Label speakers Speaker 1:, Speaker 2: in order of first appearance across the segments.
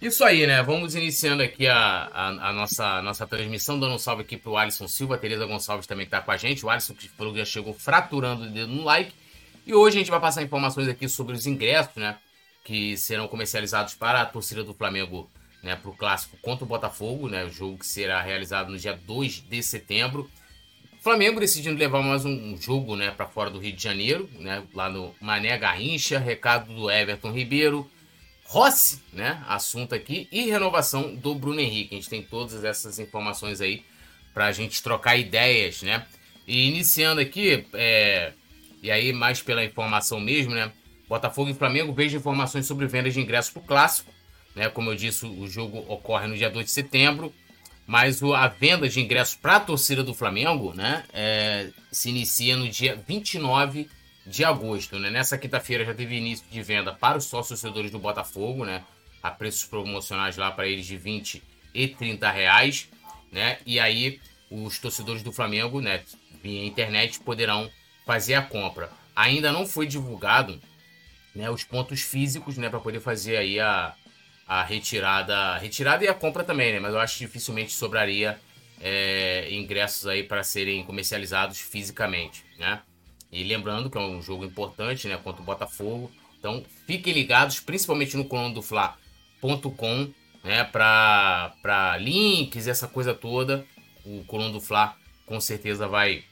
Speaker 1: Isso aí, né? Vamos iniciando aqui a, a, a nossa, nossa transmissão, dando um salve aqui pro Alisson Silva, a Tereza Gonçalves também que tá com a gente. O Alisson que falou que já chegou fraturando o dedo no like. E hoje a gente vai passar informações aqui sobre os ingressos, né? Que serão comercializados para a torcida do Flamengo, né? Para o clássico contra o Botafogo, né? O jogo que será realizado no dia 2 de setembro. Flamengo decidindo levar mais um jogo, né? Para fora do Rio de Janeiro, né? Lá no Mané Garrincha. Recado do Everton Ribeiro Rossi, né? Assunto aqui. E renovação do Bruno Henrique. A gente tem todas essas informações aí para a gente trocar ideias, né? E iniciando aqui, é... e aí mais pela informação mesmo, né? Botafogo e Flamengo vejo informações sobre vendas de ingressos para o Clássico. Né? Como eu disse, o jogo ocorre no dia 2 de setembro. Mas a venda de ingressos para a torcida do Flamengo né? É... se inicia no dia 29 de de agosto. Né? Nessa quinta-feira já teve início de venda para os sócios torcedores do Botafogo, né? a preços promocionais lá para eles de 20 e 30 reais. Né? E aí os torcedores do Flamengo, né, via internet, poderão fazer a compra. Ainda não foi divulgado né, os pontos físicos né, para poder fazer aí a, a retirada, retirada e a compra também, né? Mas eu acho que dificilmente sobraria é, ingressos aí para serem comercializados fisicamente, né? E lembrando que é um jogo importante, né, contra o Botafogo. Então, fiquem ligados, principalmente no coluna do né, para links, essa coisa toda. O coluna do Fla com certeza vai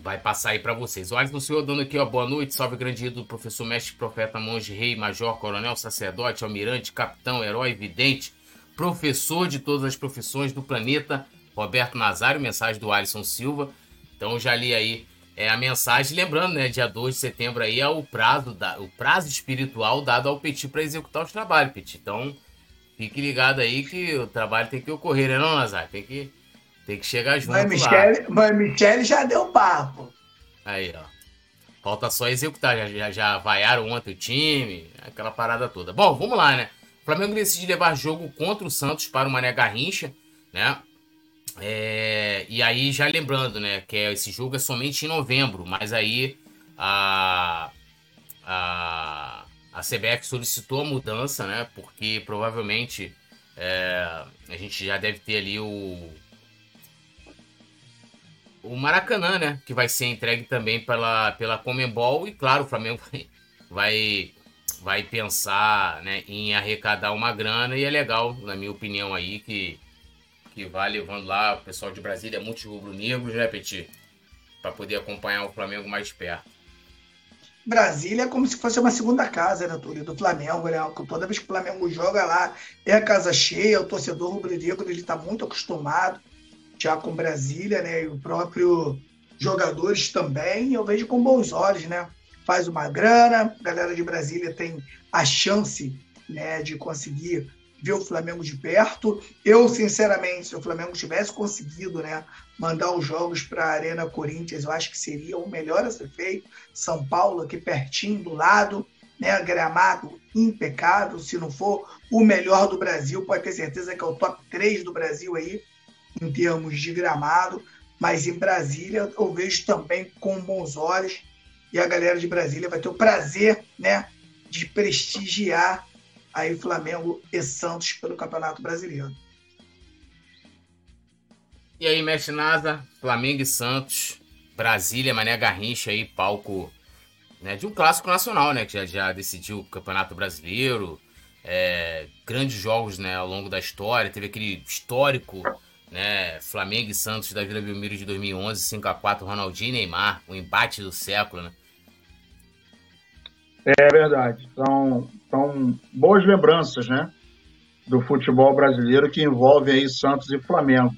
Speaker 1: vai passar aí para vocês. O Alisson Senhor dando aqui, ó, boa noite, salve grande ídolo, professor, mestre, profeta, monge, rei, major, coronel, sacerdote, almirante, capitão, herói, vidente, professor de todas as profissões do planeta, Roberto Nazário, mensagem do Alisson Silva. Então já li aí é a mensagem, lembrando, né, dia 2 de setembro aí é o prazo, da, o prazo espiritual dado ao Petit para executar os trabalhos, Petit. Então, fique ligado aí que o trabalho tem que ocorrer, né, não, Nazar? Tem que, tem que chegar junto
Speaker 2: Mãe Michele, Mãe Michele já deu papo.
Speaker 1: Aí, ó. Falta só executar, já, já, já vaiaram ontem o time, aquela parada toda. Bom, vamos lá, né? O Flamengo decide levar jogo contra o Santos para o Mané Garrincha, né? É, e aí, já lembrando, né, que esse jogo é somente em novembro, mas aí a, a, a CBF solicitou a mudança, né, porque provavelmente é, a gente já deve ter ali o, o Maracanã, né, que vai ser entregue também pela, pela Comembol, e claro, o Flamengo vai, vai pensar né, em arrecadar uma grana, e é legal, na minha opinião aí, que que vai levando lá o pessoal de Brasília, muitos rubro-negros, né, Petit? Para poder acompanhar o Flamengo mais perto.
Speaker 2: Brasília é como se fosse uma segunda casa, né, Túlio, do Flamengo, né? Toda vez que o Flamengo joga lá, é a casa cheia, o torcedor rubro-negro ele está muito acostumado já com Brasília, né? E o próprio jogadores também, eu vejo com bons olhos, né? Faz uma grana, a galera de Brasília tem a chance né, de conseguir ver o Flamengo de perto. Eu, sinceramente, se o Flamengo tivesse conseguido né, mandar os jogos para a Arena Corinthians, eu acho que seria o melhor a ser feito. São Paulo aqui pertinho do lado, né, gramado impecável. Se não for o melhor do Brasil, pode ter certeza que é o top 3 do Brasil aí, em termos de gramado. Mas em Brasília eu vejo também com bons olhos. E a galera de Brasília vai ter o prazer né, de prestigiar aí Flamengo e Santos pelo Campeonato Brasileiro.
Speaker 1: E aí, mestre Nasa, Flamengo e Santos, Brasília, Mané Garrincha aí, palco né, de um clássico nacional, né? Que já, já decidiu o Campeonato Brasileiro, é, grandes jogos né, ao longo da história. Teve aquele histórico né, Flamengo e Santos da Vila Belmiro de 2011, 5x4, Ronaldinho e Neymar, o embate do século, né?
Speaker 3: É verdade. São, são boas lembranças, né? Do futebol brasileiro que envolve aí Santos e Flamengo.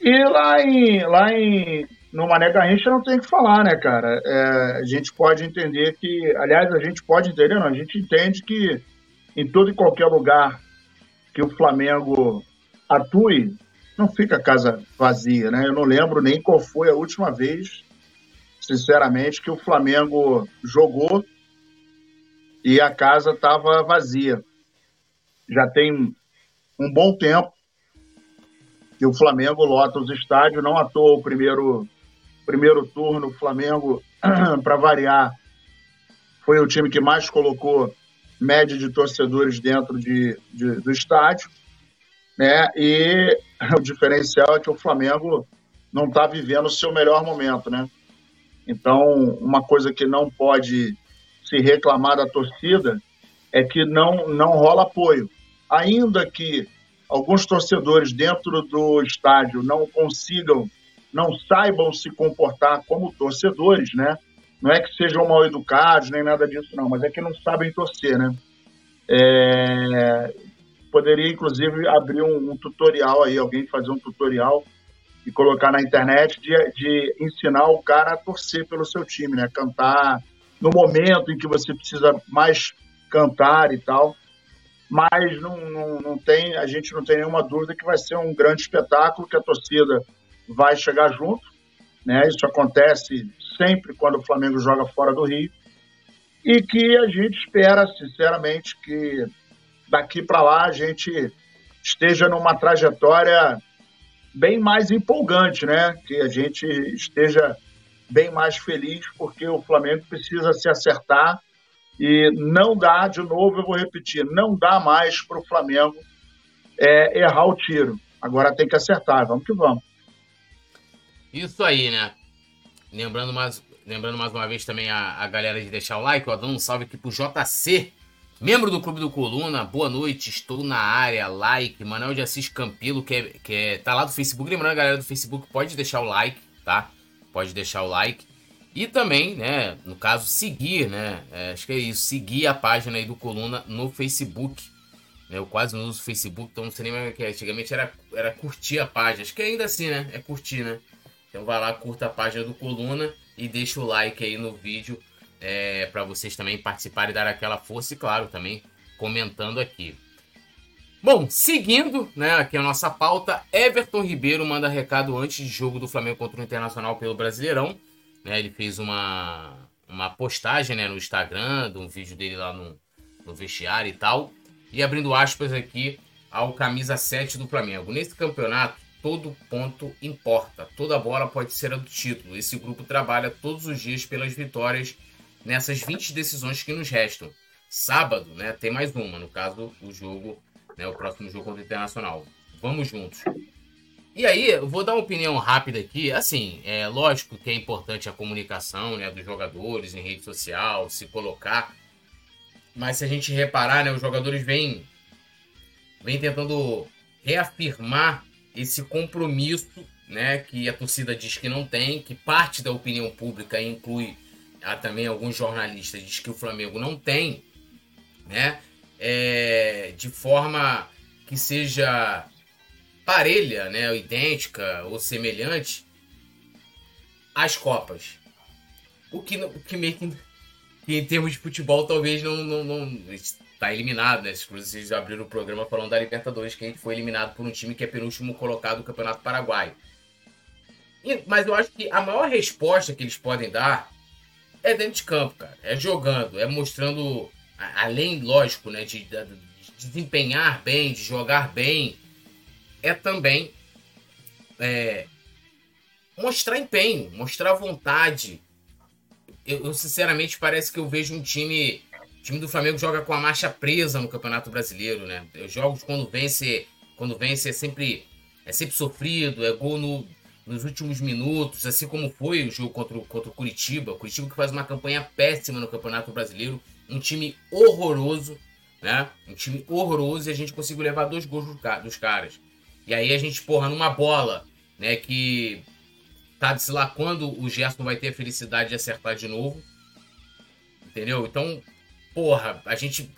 Speaker 3: E lá em, lá em no Mané Garrincha não tem que falar, né, cara? É, a gente pode entender que, aliás, a gente pode entender, não, a gente entende que em todo e qualquer lugar que o Flamengo atue, não fica a casa vazia, né? Eu não lembro nem qual foi a última vez sinceramente, que o Flamengo jogou e a casa estava vazia. Já tem um bom tempo que o Flamengo lota os estádios, não à toa o primeiro, primeiro turno, o Flamengo, para variar, foi o time que mais colocou média de torcedores dentro de, de, do estádio, né? E o diferencial é que o Flamengo não está vivendo o seu melhor momento, né? Então, uma coisa que não pode se reclamar da torcida é que não, não rola apoio. Ainda que alguns torcedores dentro do estádio não consigam, não saibam se comportar como torcedores, né? Não é que sejam mal educados nem nada disso, não, mas é que não sabem torcer, né? É... Poderia, inclusive, abrir um, um, tutorial aí, alguém fazer um tutorial e colocar na internet de, de ensinar o cara a torcer pelo seu time, né? Cantar no momento em que você precisa mais cantar e tal. Mas não, não, não tem, a gente não tem nenhuma dúvida que vai ser um grande espetáculo, que a torcida vai chegar junto. Né? Isso acontece sempre quando o Flamengo joga fora do Rio. E que a gente espera, sinceramente, que daqui para lá a gente esteja numa trajetória bem mais empolgante, né? Que a gente esteja bem mais feliz, porque o Flamengo precisa se acertar e não dá, de novo, eu vou repetir, não dá mais para o Flamengo é, errar o tiro. Agora tem que acertar, vamos que vamos.
Speaker 1: Isso aí, né? Lembrando mais, lembrando mais uma vez também a, a galera de deixar o like, ó, dando um salve aqui pro JC, membro do Clube do Coluna. Boa noite, estou na área, like. Manuel de Assis Campilo, que, é, que é, tá lá do Facebook. Lembrando, a galera do Facebook pode deixar o like, tá? Pode deixar o like. E também, né, no caso, seguir, né? É, acho que é isso, seguir a página aí do Coluna no Facebook. Eu quase não uso o Facebook, então não sei nem mais o que é. Antigamente era, era curtir a página. Acho que ainda assim, né? É curtir, né? Então vai lá, curta a página do Coluna e deixa o like aí no vídeo é, para vocês também participarem e dar aquela força e, claro, também comentando aqui. Bom, seguindo, né, aqui a nossa pauta, Everton Ribeiro manda recado antes de jogo do Flamengo contra o Internacional pelo Brasileirão. Né, ele fez uma, uma postagem né, no Instagram, um vídeo dele lá no, no vestiário e tal. E abrindo aspas aqui ao camisa 7 do Flamengo. Nesse campeonato, todo ponto importa. Toda bola pode ser a do título. Esse grupo trabalha todos os dias pelas vitórias nessas 20 decisões que nos restam. Sábado, né, tem mais uma, no caso, o jogo, né, o próximo jogo contra o Internacional. Vamos juntos. E aí, eu vou dar uma opinião rápida aqui. Assim, é lógico que é importante a comunicação né, dos jogadores em rede social, se colocar. Mas se a gente reparar, né, os jogadores vêm, vêm tentando reafirmar esse compromisso né, que a torcida diz que não tem, que parte da opinião pública inclui há também alguns jornalistas diz que o Flamengo não tem, né, é, de forma que seja parelha, né, idêntica ou semelhante às Copas. O que, o que meio que, em termos de futebol talvez não, não, não está eliminado, né? Vocês abriram o programa falando da Libertadores, que a gente foi eliminado por um time que é penúltimo colocado do Campeonato Paraguai. E, mas eu acho que a maior resposta que eles podem dar é dentro de campo, cara. É jogando, é mostrando, além, lógico, né, de, de, de desempenhar bem, de jogar bem, é também é, mostrar empenho, mostrar vontade. Eu, eu, sinceramente parece que eu vejo um time, o time do Flamengo joga com a marcha presa no Campeonato Brasileiro, né? Os jogos quando vence, quando vence é sempre é sempre sofrido, é gol no, nos últimos minutos, assim como foi o jogo contra o, contra o Curitiba. O Curitiba que faz uma campanha péssima no Campeonato Brasileiro, um time horroroso, né? Um time horroroso e a gente conseguiu levar dois gols dos caras. E aí a gente, porra, numa bola, né, que tá se lá quando o Gerson vai ter a felicidade de acertar de novo. Entendeu? Então, porra, a gente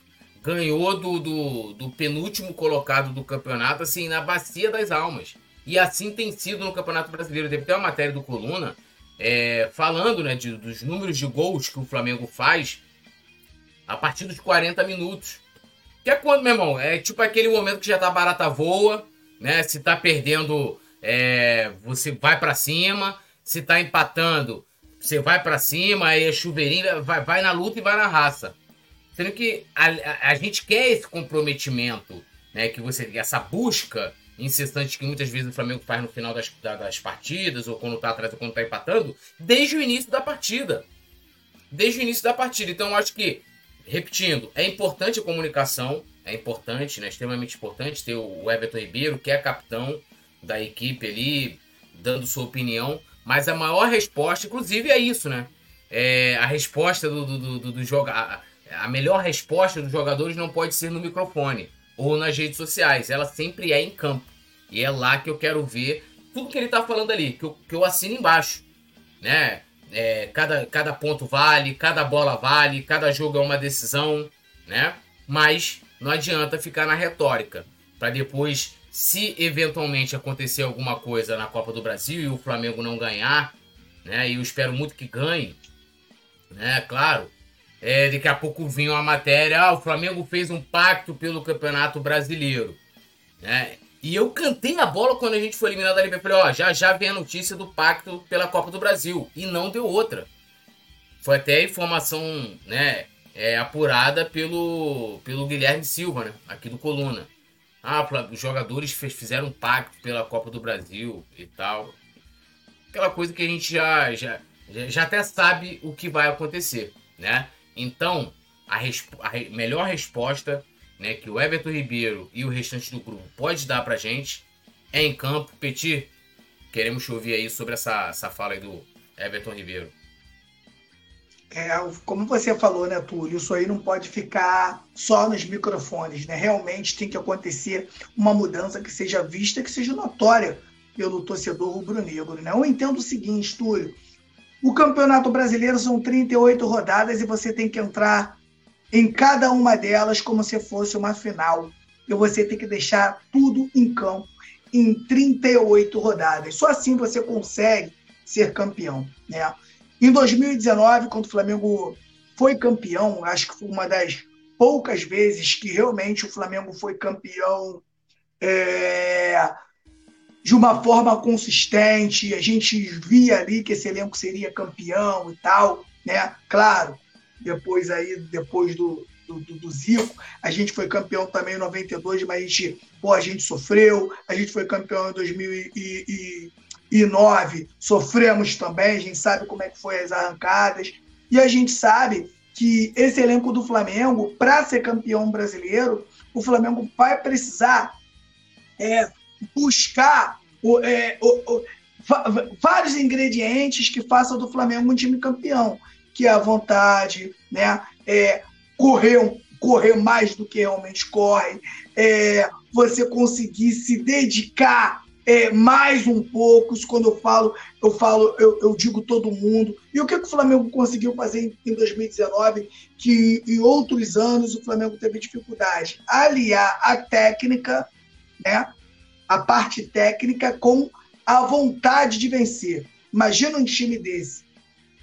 Speaker 1: ganhou do, do, do penúltimo colocado do campeonato, assim, na bacia das almas. E assim tem sido no Campeonato Brasileiro. Teve até uma matéria do Coluna é, falando né, de, dos números de gols que o Flamengo faz a partir dos 40 minutos. Que é quando, meu irmão? É tipo aquele momento que já tá barata voa, né? Se tá perdendo, é, você vai para cima. Se tá empatando, você vai para cima. Aí é chuveirinho, vai, vai na luta e vai na raça. Sendo que a, a, a gente quer esse comprometimento, né? Que você, essa busca incessante que muitas vezes o Flamengo faz no final das, das partidas, ou quando tá atrás ou quando tá empatando, desde o início da partida. Desde o início da partida. Então eu acho que repetindo, é importante a comunicação, é importante, né, extremamente importante ter o Everton Ribeiro, que é capitão da equipe ali, dando sua opinião, mas a maior resposta, inclusive, é isso, né? É, a resposta do, do, do, do a, a melhor resposta dos jogadores não pode ser no microfone ou nas redes sociais, ela sempre é em campo. E é lá que eu quero ver tudo que ele tá falando ali, que eu, que eu assino embaixo, né? É, cada, cada ponto vale, cada bola vale, cada jogo é uma decisão, né? Mas não adianta ficar na retórica, para depois, se eventualmente acontecer alguma coisa na Copa do Brasil e o Flamengo não ganhar, né? E eu espero muito que ganhe, né? Claro. É, daqui a pouco vinha uma matéria, ah, o Flamengo fez um pacto pelo Campeonato Brasileiro, né? E eu cantei a bola quando a gente foi eliminado da Libertadores. Falei, ó, já já vem a notícia do pacto pela Copa do Brasil. E não deu outra. Foi até informação, né, é, apurada pelo, pelo Guilherme Silva, né, aqui do Coluna. Ah, os jogadores fizeram um pacto pela Copa do Brasil e tal. Aquela coisa que a gente já, já, já até sabe o que vai acontecer, né? Então, a, resp a melhor resposta né, que o Everton Ribeiro e o restante do grupo pode dar pra gente é em campo. Petit, queremos ouvir aí sobre essa, essa fala aí do Everton Ribeiro.
Speaker 2: É, como você falou, né, Túlio, isso aí não pode ficar só nos microfones, né? Realmente tem que acontecer uma mudança que seja vista, que seja notória pelo torcedor rubro-negro, né? Eu entendo o seguinte, Túlio, o Campeonato Brasileiro são 38 rodadas e você tem que entrar em cada uma delas como se fosse uma final. E você tem que deixar tudo em campo em 38 rodadas. Só assim você consegue ser campeão. Né? Em 2019, quando o Flamengo foi campeão, acho que foi uma das poucas vezes que realmente o Flamengo foi campeão é, de uma forma consistente. A gente via ali que esse elenco seria campeão e tal. Né? Claro, depois aí, depois do, do, do, Zico. A gente foi campeão também em 92, mas a gente, pô, a gente sofreu. A gente foi campeão em 2009, sofremos também. A gente sabe como é que foi as arrancadas. E a gente sabe que esse elenco do Flamengo, para ser campeão brasileiro, o Flamengo vai precisar é, buscar o, é, o, o, vários ingredientes que façam do Flamengo um time campeão que é a vontade, né? É correr, correr mais do que realmente corre, é você conseguir se dedicar é, mais um pouco. Isso quando eu falo, eu falo, eu, eu, digo todo mundo. E o que, que o Flamengo conseguiu fazer em, em 2019, que em outros anos o Flamengo teve dificuldade? Aliar a técnica, né? A parte técnica com a vontade de vencer. Imagina um time desse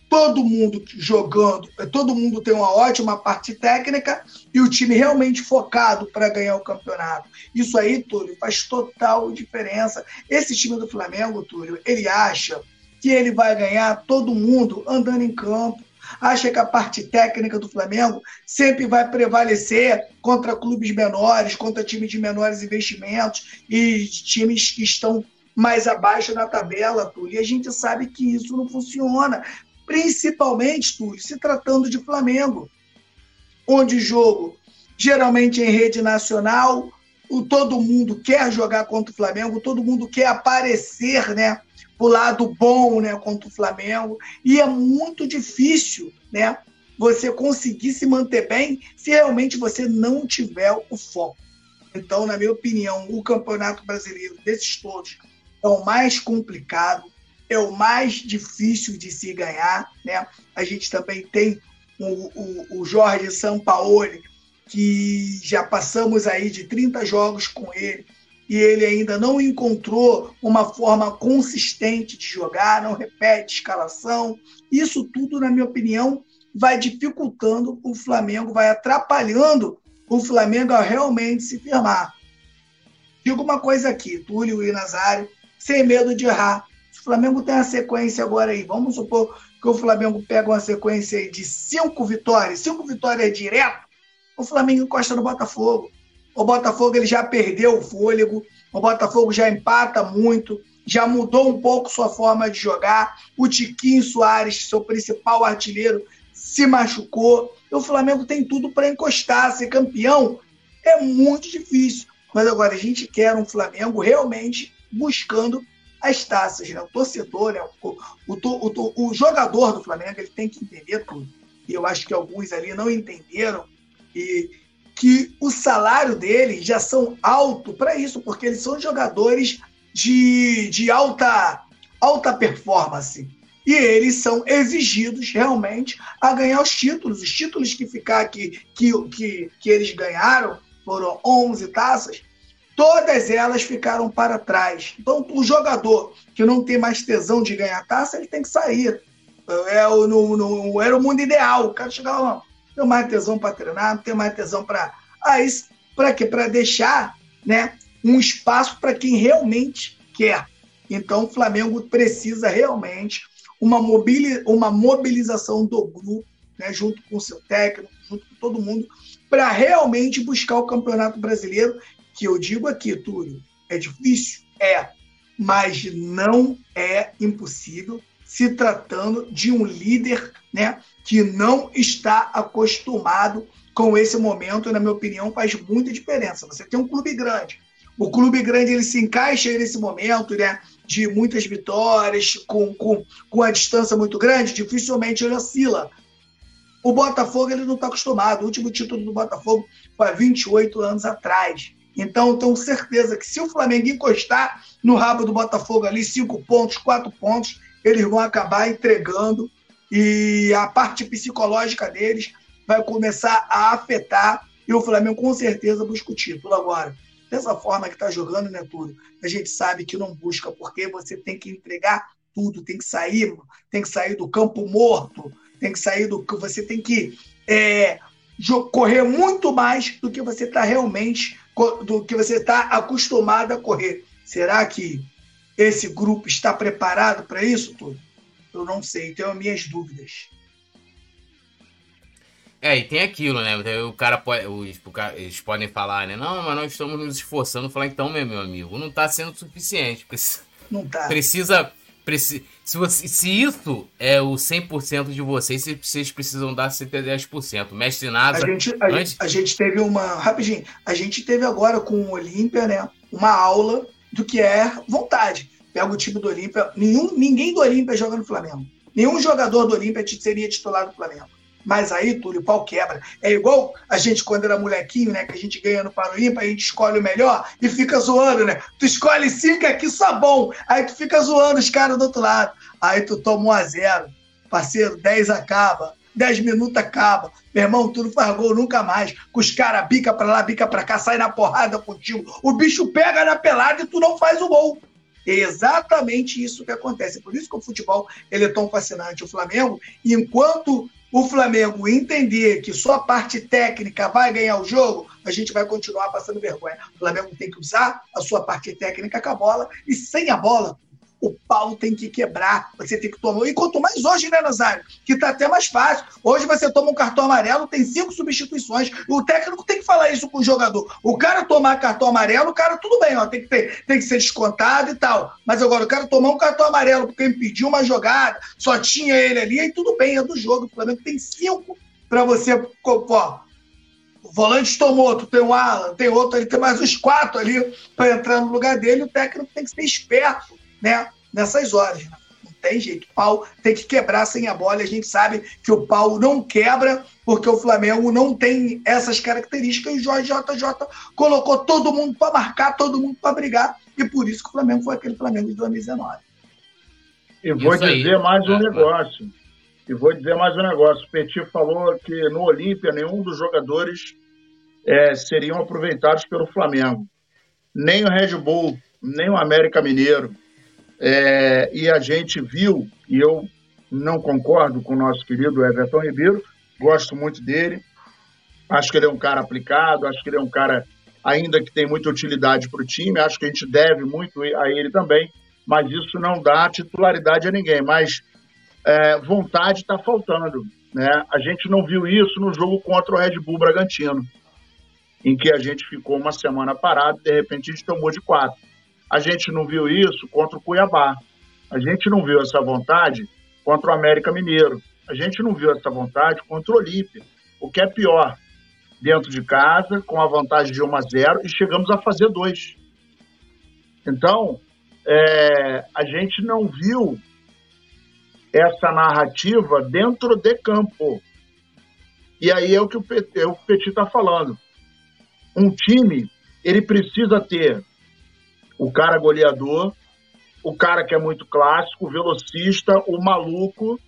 Speaker 2: todo mundo jogando, todo mundo tem uma ótima parte técnica e o time realmente focado para ganhar o campeonato. Isso aí, Túlio, faz total diferença. Esse time do Flamengo, Túlio, ele acha que ele vai ganhar todo mundo andando em campo. Acha que a parte técnica do Flamengo sempre vai prevalecer contra clubes menores, contra times de menores investimentos e times que estão mais abaixo na tabela, Túlio. E a gente sabe que isso não funciona principalmente, Túlio, se tratando de Flamengo, onde o jogo, geralmente em rede nacional, o, todo mundo quer jogar contra o Flamengo, todo mundo quer aparecer, né? Pro lado bom, né? Contra o Flamengo. E é muito difícil, né? Você conseguir se manter bem se realmente você não tiver o foco. Então, na minha opinião, o Campeonato Brasileiro desses todos é o mais complicado, é o mais difícil de se ganhar. Né? A gente também tem o, o, o Jorge Sampaoli, que já passamos aí de 30 jogos com ele, e ele ainda não encontrou uma forma consistente de jogar, não repete escalação. Isso tudo, na minha opinião, vai dificultando o Flamengo, vai atrapalhando o Flamengo a realmente se firmar. Digo uma coisa aqui, Túlio e Nazário, sem medo de errar. Flamengo tem uma sequência agora aí. Vamos supor que o Flamengo pega uma sequência de cinco vitórias, cinco vitórias direto, o Flamengo encosta no Botafogo. O Botafogo ele já perdeu o fôlego, o Botafogo já empata muito, já mudou um pouco sua forma de jogar. O Tiquinho Soares, seu principal artilheiro, se machucou. O Flamengo tem tudo para encostar, ser campeão é muito difícil. Mas agora a gente quer um Flamengo realmente buscando as taças, né? O torcedor, né? o, o, o, o jogador do Flamengo, ele tem que entender tudo. E eu acho que alguns ali não entenderam e que o salário deles já são alto para isso, porque eles são jogadores de, de alta, alta performance. E eles são exigidos realmente a ganhar os títulos. Os títulos que ficar aqui, que, que, que eles ganharam, foram 11 taças, todas elas ficaram para trás. Então, o jogador que não tem mais tesão de ganhar taça, ele tem que sair. É o, no, no, era o mundo ideal. O cara chegava lá, tem mais tesão para treinar, não tem mais tesão para. Ah, isso para quê? Para deixar né, um espaço para quem realmente quer. Então, o Flamengo precisa realmente uma, mobili uma mobilização do grupo, né, junto com o seu técnico, junto com todo mundo, para realmente buscar o Campeonato Brasileiro que eu digo aqui, Túlio, é difícil? É, mas não é impossível se tratando de um líder né, que não está acostumado com esse momento, na minha opinião, faz muita diferença. Você tem um clube grande. O clube grande ele se encaixa nesse momento né, de muitas vitórias, com, com, com a distância muito grande, dificilmente ele oscila. O Botafogo ele não está acostumado. O último título do Botafogo foi há 28 anos atrás. Então, tenho certeza que se o Flamengo encostar no rabo do Botafogo ali, cinco pontos, quatro pontos, eles vão acabar entregando e a parte psicológica deles vai começar a afetar e o Flamengo com certeza busca o título. Agora, dessa forma que está jogando, né, Túlio? A gente sabe que não busca, porque você tem que entregar tudo, tem que sair, tem que sair do campo morto, tem que sair do. Você tem que é, correr muito mais do que você está realmente do que você está acostumado a correr. Será que esse grupo está preparado para isso tudo? Eu não sei, tenho minhas dúvidas.
Speaker 1: É, e tem aquilo, né? O cara pode, os, eles podem falar, né? Não, mas nós estamos nos esforçando. Falar, então, meu, meu amigo, não está sendo suficiente. Precisa,
Speaker 2: não tá.
Speaker 1: Precisa se, você, se isso é o 100% de vocês, vocês precisam dar 110%. Mestre Nada.
Speaker 2: A gente, a, antes... a gente teve uma. Rapidinho, a gente teve agora com o Olímpia, né? Uma aula do que é vontade. Pega o time do Olímpia. Nenhum, ninguém do Olímpia joga no Flamengo. Nenhum jogador do Olímpia seria titular do Flamengo. Mas aí, Túlio, o pau quebra. É igual a gente, quando era molequinho, né? Que a gente ganha no Paroímpa, a gente escolhe o melhor e fica zoando, né? Tu escolhe cinco aqui, só bom. Aí tu fica zoando os caras do outro lado. Aí tu toma um a zero. Parceiro, 10 acaba. 10 minutos acaba. Meu irmão, tu não faz gol nunca mais. Com os caras bica pra lá, bica pra cá, sai na porrada contigo. O bicho pega na pelada e tu não faz o gol. É exatamente isso que acontece. Por isso que o futebol ele é tão fascinante. O Flamengo, enquanto o Flamengo entender que só a parte técnica vai ganhar o jogo, a gente vai continuar passando vergonha. O Flamengo tem que usar a sua parte técnica com a bola e sem a bola, o pau tem que quebrar, você tem que tomar. E quanto mais hoje, né, Nazário? Que está até mais fácil. Hoje você toma um cartão amarelo, tem cinco substituições. O técnico tem que falar isso com o jogador. O cara tomar cartão amarelo, o cara, tudo bem, ó, tem que, ter, tem que ser descontado e tal. Mas agora, o cara tomar um cartão amarelo porque impediu uma jogada, só tinha ele ali, aí tudo bem, é do jogo. O Flamengo tem cinco para você. Ó, o volante tomou, tu tem o Alan, tem outro, ele tem mais uns quatro ali para entrar no lugar dele. O técnico tem que ser esperto né, nessas horas. Né? Não tem jeito. O pau tem que quebrar sem a bola. A gente sabe que o pau não quebra porque o Flamengo não tem essas características. E o Jorge JJ colocou todo mundo para marcar, todo mundo para brigar. E por isso que o Flamengo foi aquele Flamengo de 2019.
Speaker 3: E vou isso dizer aí. mais um é, negócio. E vou dizer mais um negócio. O Petit falou que no Olímpia nenhum dos jogadores é, seriam aproveitados pelo Flamengo. Nem o Red Bull, nem o América Mineiro, é, e a gente viu, e eu não concordo com o nosso querido Everton Ribeiro, gosto muito dele, acho que ele é um cara aplicado, acho que ele é um cara ainda que tem muita utilidade para o time, acho que a gente deve muito a ele também, mas isso não dá titularidade a ninguém, mas é, vontade está faltando. Né? A gente não viu isso no jogo contra o Red Bull Bragantino, em que a gente ficou uma semana parado e de repente a gente tomou de quatro. A gente não viu isso contra o Cuiabá. A gente não viu essa vontade contra o América Mineiro. A gente não viu essa vontade contra o Olímpia, o que é pior, dentro de casa, com a vantagem de 1 a 0 e chegamos a fazer dois. Então, é, a gente não viu essa narrativa dentro de campo. E aí é o que o PT é está falando. Um time, ele precisa ter o cara goleador, o cara que é muito clássico, velocista, o maluco,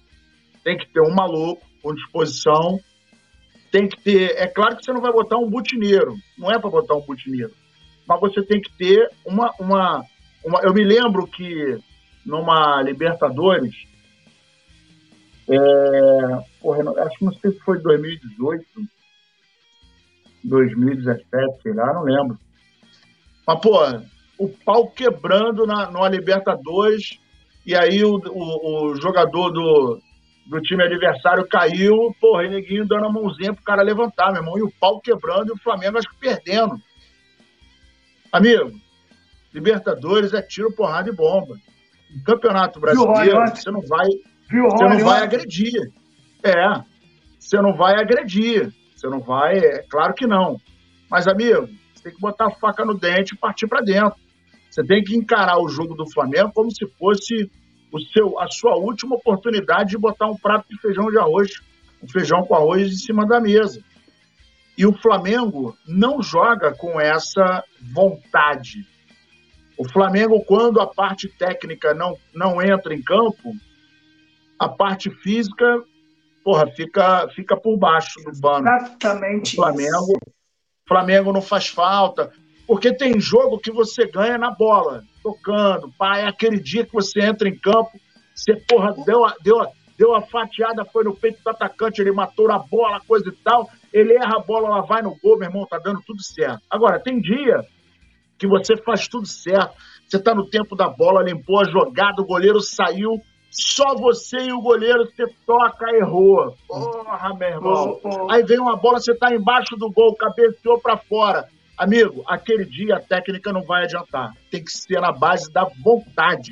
Speaker 3: tem que ter um maluco com disposição, tem que ter. É claro que você não vai botar um butineiro, não é para botar um butineiro, mas você tem que ter uma, uma, uma. Eu me lembro que numa Libertadores, é, porra, acho que não sei se foi 2018, 2017, sei lá, não lembro. Mas, pô, o pau quebrando na, numa Libertadores, e aí o, o, o jogador do, do time adversário caiu, porra, e neguinho dando a mãozinha pro cara levantar, meu irmão, e o pau quebrando e o Flamengo acho que perdendo. Amigo, Libertadores é tiro, porrada e bomba. No Campeonato Brasileiro, você não vai, você não vai agredir. É, você não vai agredir. Você não vai, é claro que não. Mas, amigo, você tem que botar a faca no dente e partir para dentro. Você tem que encarar o jogo do Flamengo como se fosse o seu, a sua última oportunidade de botar um prato de feijão de arroz, um feijão com arroz em cima da mesa. E o Flamengo não joga com essa vontade. O Flamengo, quando a parte técnica não, não entra em campo, a parte física, porra, fica, fica por baixo do pano.
Speaker 2: Exatamente.
Speaker 3: O Flamengo, Flamengo não faz falta. Porque tem jogo que você ganha na bola, tocando. Pá, é aquele dia que você entra em campo, você, porra, deu a, deu, a, deu a fatiada, foi no peito do atacante, ele matou a bola, coisa e tal. Ele erra a bola, ela vai no gol, meu irmão, tá dando tudo certo. Agora, tem dia que você faz tudo certo. Você tá no tempo da bola, limpou a jogada, o goleiro saiu, só você e o goleiro, você toca, errou. Porra, meu irmão. Aí vem uma bola, você tá embaixo do gol, cabeceou para fora. Amigo, aquele dia a técnica não vai adiantar. Tem que ser na base da vontade.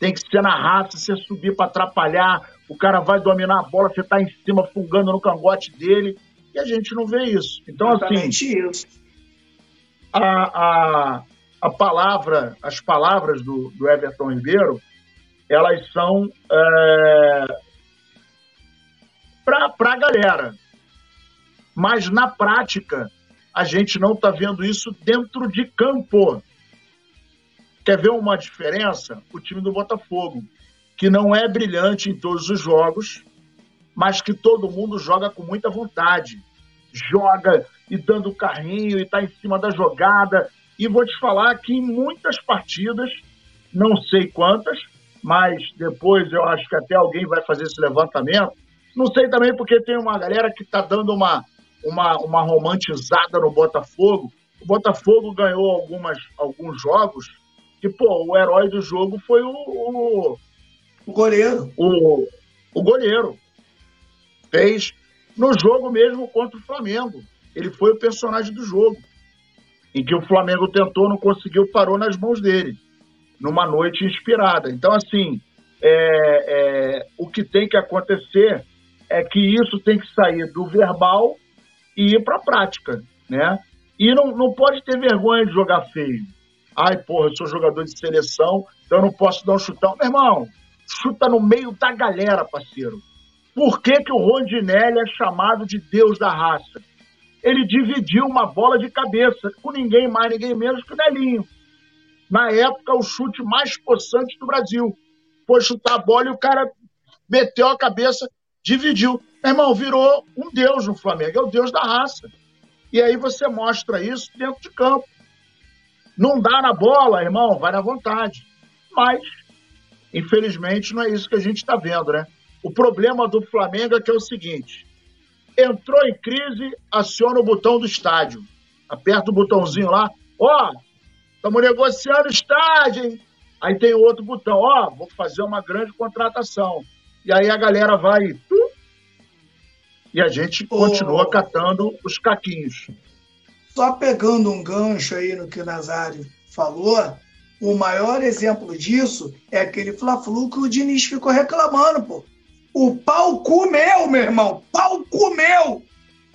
Speaker 3: Tem que ser na raça, você subir para atrapalhar, o cara vai dominar a bola, você tá em cima fungando no cangote dele. E a gente não vê isso. Então, assim, Exatamente assim. Isso. A, a, a palavra, as palavras do, do Everton Ribeiro, elas são é, para a galera. Mas na prática, a gente não está vendo isso dentro de campo. Quer ver uma diferença? O time do Botafogo, que não é brilhante em todos os jogos, mas que todo mundo joga com muita vontade. Joga e dando carrinho e está em cima da jogada. E vou te falar que em muitas partidas, não sei quantas, mas depois eu acho que até alguém vai fazer esse levantamento. Não sei também porque tem uma galera que está dando uma uma, uma romantizada no Botafogo. O Botafogo ganhou algumas, alguns jogos que, pô, o herói do jogo foi o. O,
Speaker 2: o goleiro.
Speaker 3: O, o goleiro. Fez no jogo mesmo contra o Flamengo. Ele foi o personagem do jogo. Em que o Flamengo tentou, não conseguiu, parou nas mãos dele. Numa noite inspirada. Então, assim, é, é, o que tem que acontecer é que isso tem que sair do verbal e ir para a prática, né? E não, não pode ter vergonha de jogar feio. Ai, porra, eu sou jogador de seleção, então eu não posso dar um chutão. Meu irmão, chuta no meio da galera, parceiro. Por que, que o Rondinelli é chamado de Deus da raça? Ele dividiu uma bola de cabeça com ninguém mais, ninguém menos que o Nelinho. Na época, o chute mais possante do Brasil. Foi chutar a bola e o cara meteu a cabeça, dividiu. Meu irmão, virou um deus no Flamengo, é o deus da raça. E aí você mostra isso dentro de campo. Não dá na bola, irmão, vai na vontade. Mas, infelizmente, não é isso que a gente está vendo, né? O problema do Flamengo é que é o seguinte: entrou em crise, aciona o botão do estádio. Aperta o botãozinho lá, ó, estamos negociando estádio, hein? Aí tem outro botão, ó, vou fazer uma grande contratação. E aí a galera vai, tum, e a gente continua catando os caquinhos.
Speaker 2: Só pegando um gancho aí no que o Nazário falou, o maior exemplo disso é aquele Fla-Flu que o Diniz ficou reclamando, pô. O pau comeu, meu irmão. Pau comeu.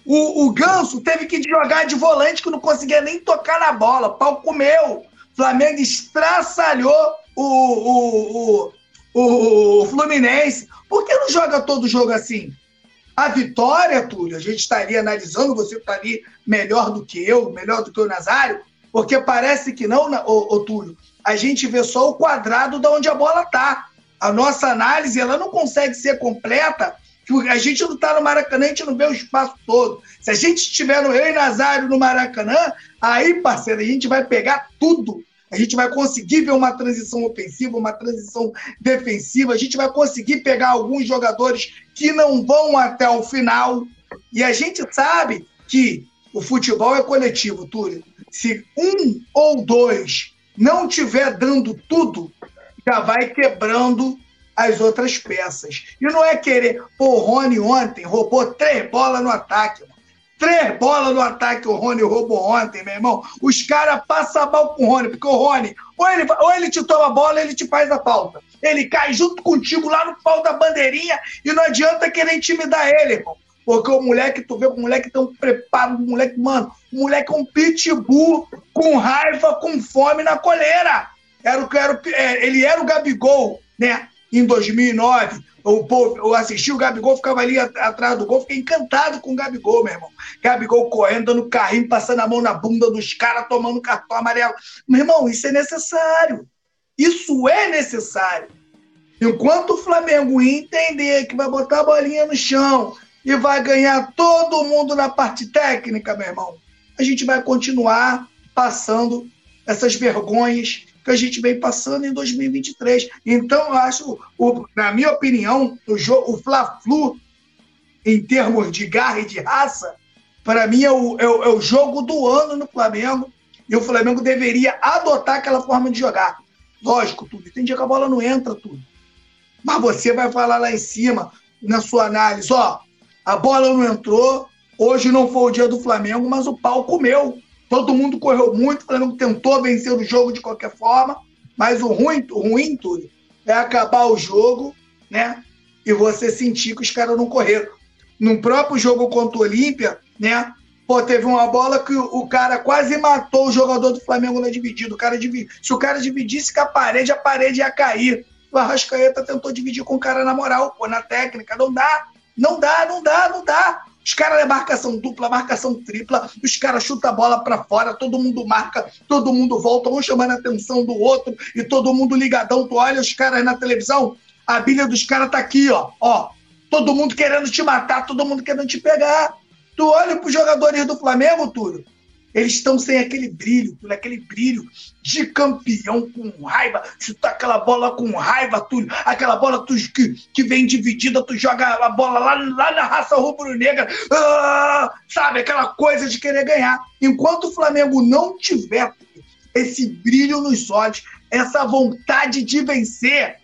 Speaker 2: O, o Ganso teve que jogar de volante que não conseguia nem tocar na bola. Pau comeu. Flamengo estraçalhou o, o, o, o Fluminense. Por que não joga todo jogo assim? A vitória, Túlio, a gente estaria analisando, você estaria melhor do que eu, melhor do que o Nazário, porque parece que não, ô, ô Túlio, a gente vê só o quadrado de onde a bola está. A nossa análise ela não consegue ser completa, a gente não está no Maracanã, a gente não vê o espaço todo. Se a gente estiver no Eu e Nazário no Maracanã, aí, parceiro, a gente vai pegar tudo. A gente vai conseguir ver uma transição ofensiva, uma transição defensiva, a gente vai conseguir pegar alguns jogadores que não vão até o final. E a gente sabe que o futebol é coletivo, Túlio. Se um ou dois não tiver dando tudo, já vai quebrando as outras peças. E não é querer. Pô, o Rony ontem roubou três bolas no ataque. Três bolas no ataque o Rony roubou ontem, meu irmão. Os caras passam mal com o Rony, porque o Rony, ou ele, ou ele te toma a bola, ou ele te faz a falta. Ele cai junto contigo lá no pau da bandeirinha e não adianta querer intimidar ele, irmão. Porque o moleque, tu vê o moleque tão preparado, o moleque, mano, o moleque é um pitbull com raiva, com fome na coleira. Era o, era, é, ele era o Gabigol, né? Em 2009 o povo, eu assisti o Gabigol, ficava ali atrás do gol, fiquei encantado com o Gabigol, meu irmão. Gabigol correndo, dando carrinho, passando a mão na bunda dos caras, tomando cartão amarelo. Meu irmão, isso é necessário. Isso é necessário. Enquanto o Flamengo entender que vai botar a bolinha no chão e vai ganhar todo mundo na parte técnica, meu irmão, a gente vai continuar passando essas vergonhas que a gente vem passando em 2023. Então, acho, o, na minha opinião, o, o Fla-Flu, em termos de garra e de raça, para mim é o, é, o, é o jogo do ano no Flamengo. E o Flamengo deveria adotar aquela forma de jogar. Lógico, tudo. Tem dia que a bola não entra, tudo. Mas você vai falar lá em cima, na sua análise, ó, a bola não entrou, hoje não foi o dia do Flamengo, mas o pau comeu. Todo mundo correu muito, o Flamengo tentou vencer o jogo de qualquer forma, mas o ruim, o ruim tudo é acabar o jogo, né? E você sentir que os caras não correram. No próprio jogo contra o Olímpia, né? Pô, teve uma bola que o cara quase matou o jogador do Flamengo na dividida. O cara divid... Se o cara dividisse com a parede, a parede ia cair. O Arrascaeta tentou dividir com o cara na moral, pô, na técnica. Não dá, não dá, não dá, não dá. Os caras é marcação dupla, marcação tripla, os caras chutam a bola para fora, todo mundo marca, todo mundo volta, um chamando a atenção do outro e todo mundo ligadão. Tu olha os caras na televisão, a bilha dos caras tá aqui, ó, ó. Todo mundo querendo te matar, todo mundo querendo te pegar. Tu olha pros jogadores do Flamengo, Túlio. Eles estão sem aquele brilho, aquele brilho de campeão com raiva. Chutar aquela bola com raiva, Túlio. Aquela bola tu, que, que vem dividida, tu joga a bola lá, lá na raça rubro-negra. Ah, sabe, aquela coisa de querer ganhar. Enquanto o Flamengo não tiver esse brilho nos olhos, essa vontade de vencer,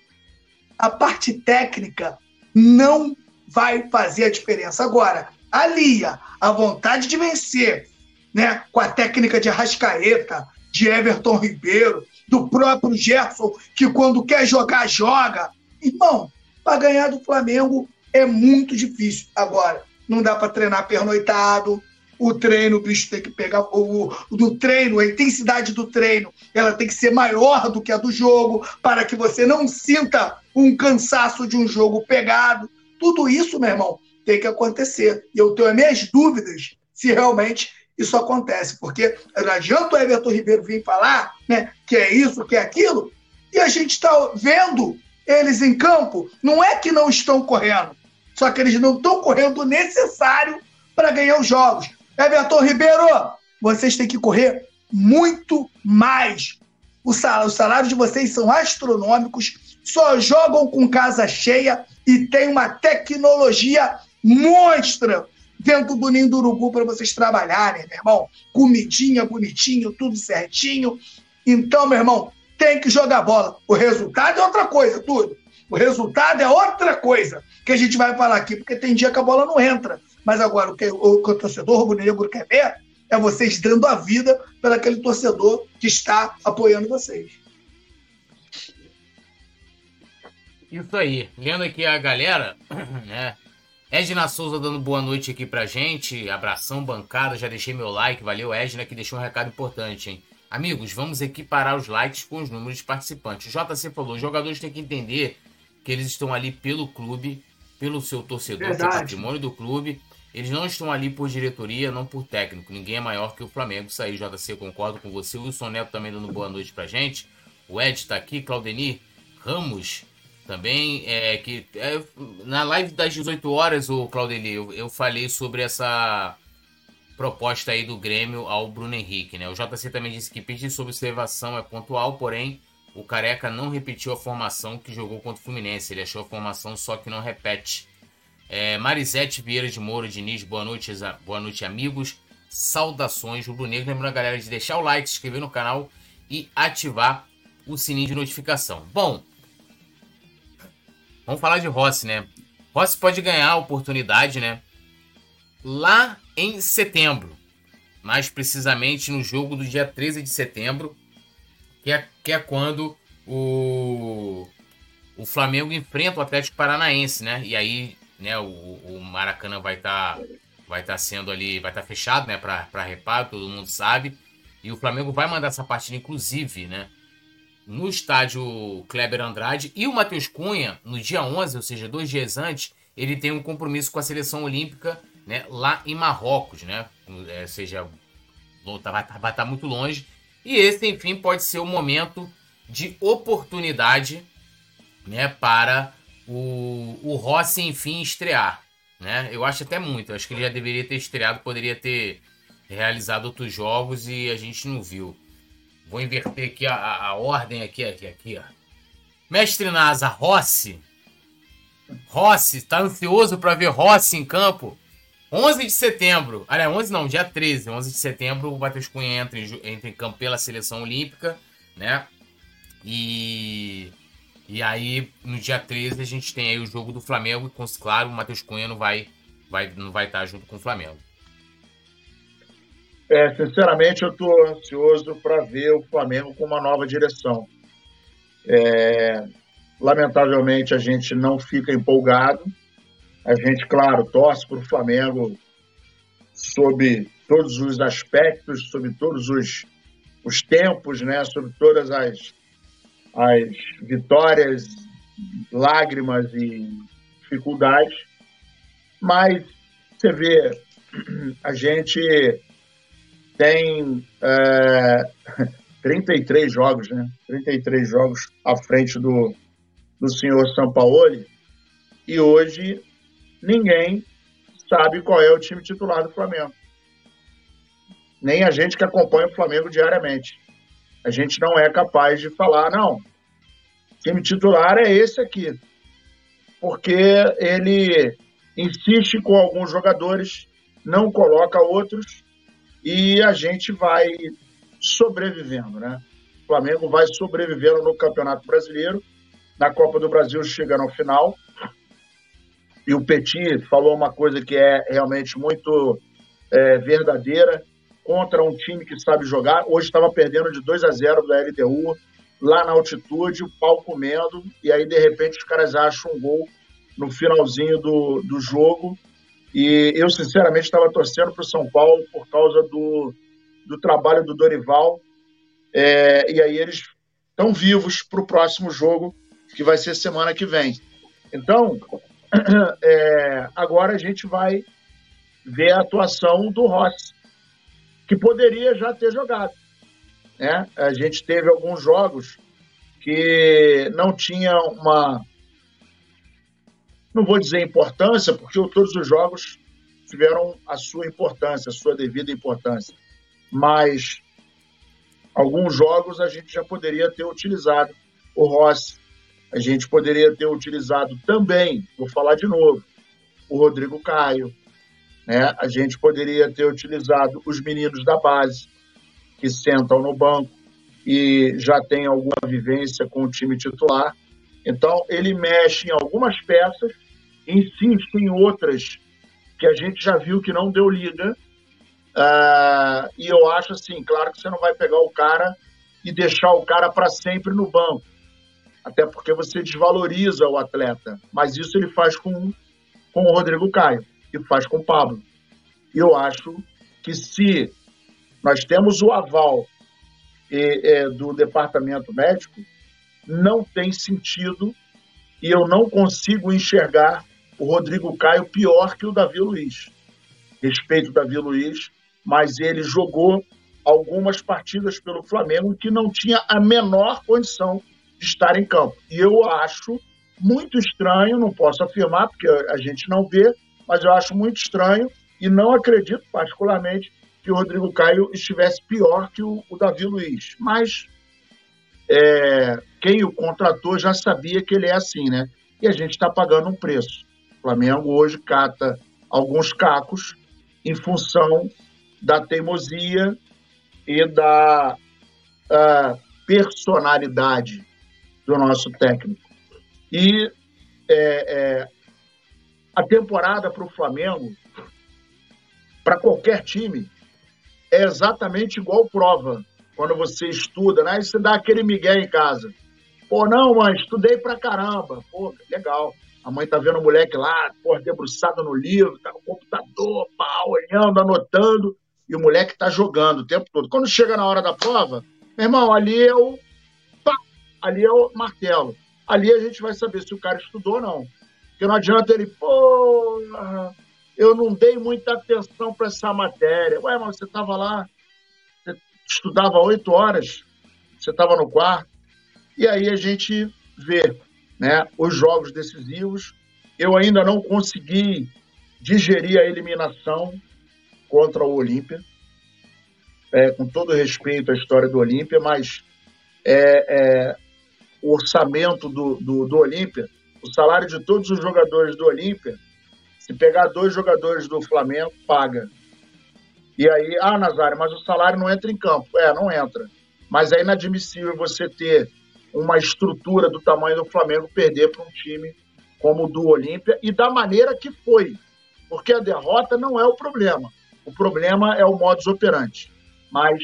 Speaker 2: a parte técnica não vai fazer a diferença. Agora, alia a vontade de vencer né, com a técnica de Rascaeta, de Everton Ribeiro, do próprio Gerson, que quando quer jogar, joga. Irmão, para ganhar do Flamengo é muito difícil. Agora, não dá para treinar pernoitado. O treino, o bicho tem que pegar. O, do treino, a intensidade do treino, ela tem que ser maior do que a do jogo, para que você não sinta um cansaço de um jogo pegado. Tudo isso, meu irmão, tem que acontecer. E eu tenho as minhas dúvidas se realmente isso acontece, porque não adianta o Everton Ribeiro vir falar né, que é isso, que é aquilo, e a gente está vendo eles em campo, não é que não estão correndo, só que eles não estão correndo o necessário para ganhar os jogos. Everton Ribeiro, vocês têm que correr muito mais. Os salários de vocês são astronômicos, só jogam com casa cheia e tem uma tecnologia monstra dentro do ninho do urubu para vocês trabalharem, meu irmão. Comidinha, bonitinho, tudo certinho. Então, meu irmão, tem que jogar bola. O resultado é outra coisa, tudo. O resultado é outra coisa que a gente vai falar aqui, porque tem dia que a bola não entra. Mas agora, o que o, que o torcedor rubro-negro quer ver é vocês dando a vida pelo aquele torcedor que está apoiando vocês.
Speaker 1: Isso aí. Lendo aqui a galera, né? Edna Souza dando boa noite aqui pra gente. Abração, bancada. Já deixei meu like. Valeu, Edna, que deixou um recado importante, hein? Amigos, vamos equiparar os likes com os números de participantes. O JC falou: os jogadores têm que entender que eles estão ali pelo clube, pelo seu torcedor, pelo patrimônio do clube. Eles não estão ali por diretoria, não por técnico. Ninguém é maior que o Flamengo. Isso aí, JC, concordo com você. O Wilson Neto também dando boa noite pra gente. O Ed tá aqui, Claudenir Ramos também. É, que, é, na live das 18 horas, o Claudenir, eu, eu falei sobre essa proposta aí do Grêmio ao Bruno Henrique, né? O JC também disse que pedir sobre observação é pontual, porém o Careca não repetiu a formação que jogou contra o Fluminense. Ele achou a formação só que não repete. É, Marisete Vieira de Moura Diniz, boa noite, boa noite, amigos. Saudações, Rubro Negro. Lembrando a galera de deixar o like, se inscrever no canal e ativar o sininho de notificação. Bom, vamos falar de Rossi, né? Rossi pode ganhar a oportunidade, né? Lá em setembro. Mais precisamente no jogo do dia 13 de setembro, que é, que é quando o, o Flamengo enfrenta o Atlético Paranaense, né? E aí né? O, o Maracanã vai estar tá, vai tá sendo ali, vai estar tá fechado, né? Para reparo, todo mundo sabe. E o Flamengo vai mandar essa partida, inclusive, né? No estádio Kleber Andrade. E o Matheus Cunha, no dia 11, ou seja, dois dias antes, ele tem um compromisso com a seleção olímpica, né? Lá em Marrocos, né? É, ou seja, vai estar tá muito longe. E esse, enfim, pode ser o momento de oportunidade, né? Para o, o Rossi, enfim, estrear. Né? Eu acho até muito. Eu acho que ele já deveria ter estreado, poderia ter realizado outros jogos e a gente não viu. Vou inverter aqui a, a, a ordem aqui, aqui, aqui, ó. Mestre Nasa, Rossi. Rossi, tá ansioso para ver Rossi em campo? 11 de setembro, aliás, 11 não, dia 13, 11 de setembro, o Matheus Cunha entra em, entra em campo pela seleção olímpica, né? E e aí, no dia 13, a gente tem aí o jogo do Flamengo. E, claro, o Matheus Cunha não vai, vai, não vai estar junto com o Flamengo.
Speaker 3: É, sinceramente, eu estou ansioso para ver o Flamengo com uma nova direção. É, lamentavelmente, a gente não fica empolgado. A gente, claro, torce para o Flamengo sob todos os aspectos, sobre todos os, os tempos, né? sobre todas as, as vitórias, lágrimas e dificuldades, mas você vê, a gente tem é, 33 jogos, né? 33 jogos à frente do, do senhor Sampaoli, e hoje ninguém sabe qual é o time titular do Flamengo. Nem a gente que acompanha o Flamengo diariamente a gente não é capaz de falar, não, time titular é esse aqui. Porque ele insiste com alguns jogadores, não coloca outros e a gente vai sobrevivendo, né? O Flamengo vai sobrevivendo no Campeonato Brasileiro, na Copa do Brasil chega no final. E o Petit falou uma coisa que é realmente muito é, verdadeira contra um time que sabe jogar. Hoje estava perdendo de 2 a 0 da LDU, lá na altitude, o pau comendo, e aí de repente os caras acham um gol no finalzinho do, do jogo. E eu, sinceramente, estava torcendo para o São Paulo por causa do, do trabalho do Dorival. É, e aí eles estão vivos para o próximo jogo, que vai ser semana que vem. Então, é, agora a gente vai ver a atuação do Rossi que poderia já ter jogado. Né? A gente teve alguns jogos que não tinha uma. Não vou dizer importância, porque todos os jogos tiveram a sua importância, a sua devida importância. Mas alguns jogos a gente já poderia ter utilizado o Rossi, a gente poderia ter utilizado também, vou falar de novo, o Rodrigo Caio, né? A gente poderia ter utilizado os meninos da base, que sentam no banco e já têm alguma vivência com o time titular. Então, ele mexe em algumas peças, insiste em outras que a gente já viu que não deu liga. Uh, e eu acho assim, claro que você não vai pegar o cara e deixar o cara para sempre no banco. até porque você desvaloriza o atleta. Mas isso ele faz com, com o Rodrigo Caio e faz com o Pablo. E eu acho que se nós temos o aval é, do departamento médico, não tem sentido e eu não consigo enxergar o Rodrigo Caio pior que o Davi Luiz. Respeito o Davi Luiz, mas ele jogou algumas partidas pelo Flamengo que não tinha a menor condição de estar em campo. E eu acho muito estranho, não posso afirmar porque a gente não vê, mas eu acho muito estranho e não acredito particularmente que o Rodrigo Caio estivesse pior que o, o Davi Luiz. Mas é, quem o contratou já sabia que ele é assim, né? E a gente está pagando um preço. O Flamengo hoje cata alguns cacos em função da teimosia e da uh, personalidade do nosso técnico. E é, é, a temporada para o Flamengo, para qualquer time, é exatamente igual prova. Quando você estuda, né? E você dá aquele migué em casa. Pô, não, mãe, estudei pra caramba. Pô, legal. A mãe tá vendo o moleque lá, pô, debruçado no livro, tá no computador, pá, olhando, anotando, e o moleque tá jogando o tempo todo. Quando chega na hora da prova, meu irmão, ali é o pá, ali é o martelo. Ali a gente vai saber se o cara estudou ou não. Porque não adianta ele, pô, eu não dei muita atenção para essa matéria. Ué, mas você estava lá, estudava oito horas, você estava no quarto. E aí a gente vê né, os jogos decisivos. Eu ainda não consegui digerir a eliminação contra o Olímpia, é, com todo respeito à história do Olímpia, mas é, é, o orçamento do, do, do Olímpia, o salário de todos os jogadores do Olímpia se pegar dois jogadores do Flamengo, paga. E aí, ah, Nazário, mas o salário não entra em campo. É, não entra. Mas é inadmissível você ter uma estrutura do tamanho do Flamengo perder para um time como o do Olímpia e da maneira que foi. Porque a derrota não é o problema. O problema é o modus operandi. Mas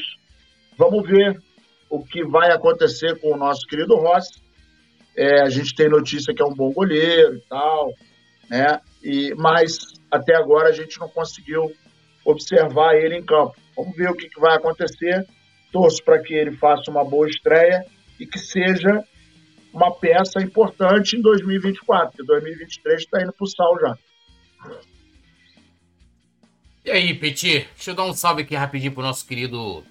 Speaker 3: vamos ver o que vai acontecer com o nosso querido Rossi. É, a gente tem notícia que é um bom goleiro e tal, né? E, mas até agora a gente não conseguiu observar ele em campo. Vamos ver o que, que vai acontecer. Torço para que ele faça uma boa estreia e que seja uma peça importante em 2024, porque 2023 está indo para o sal já.
Speaker 1: E aí, Petit? Deixa eu dar um salve aqui rapidinho pro nosso querido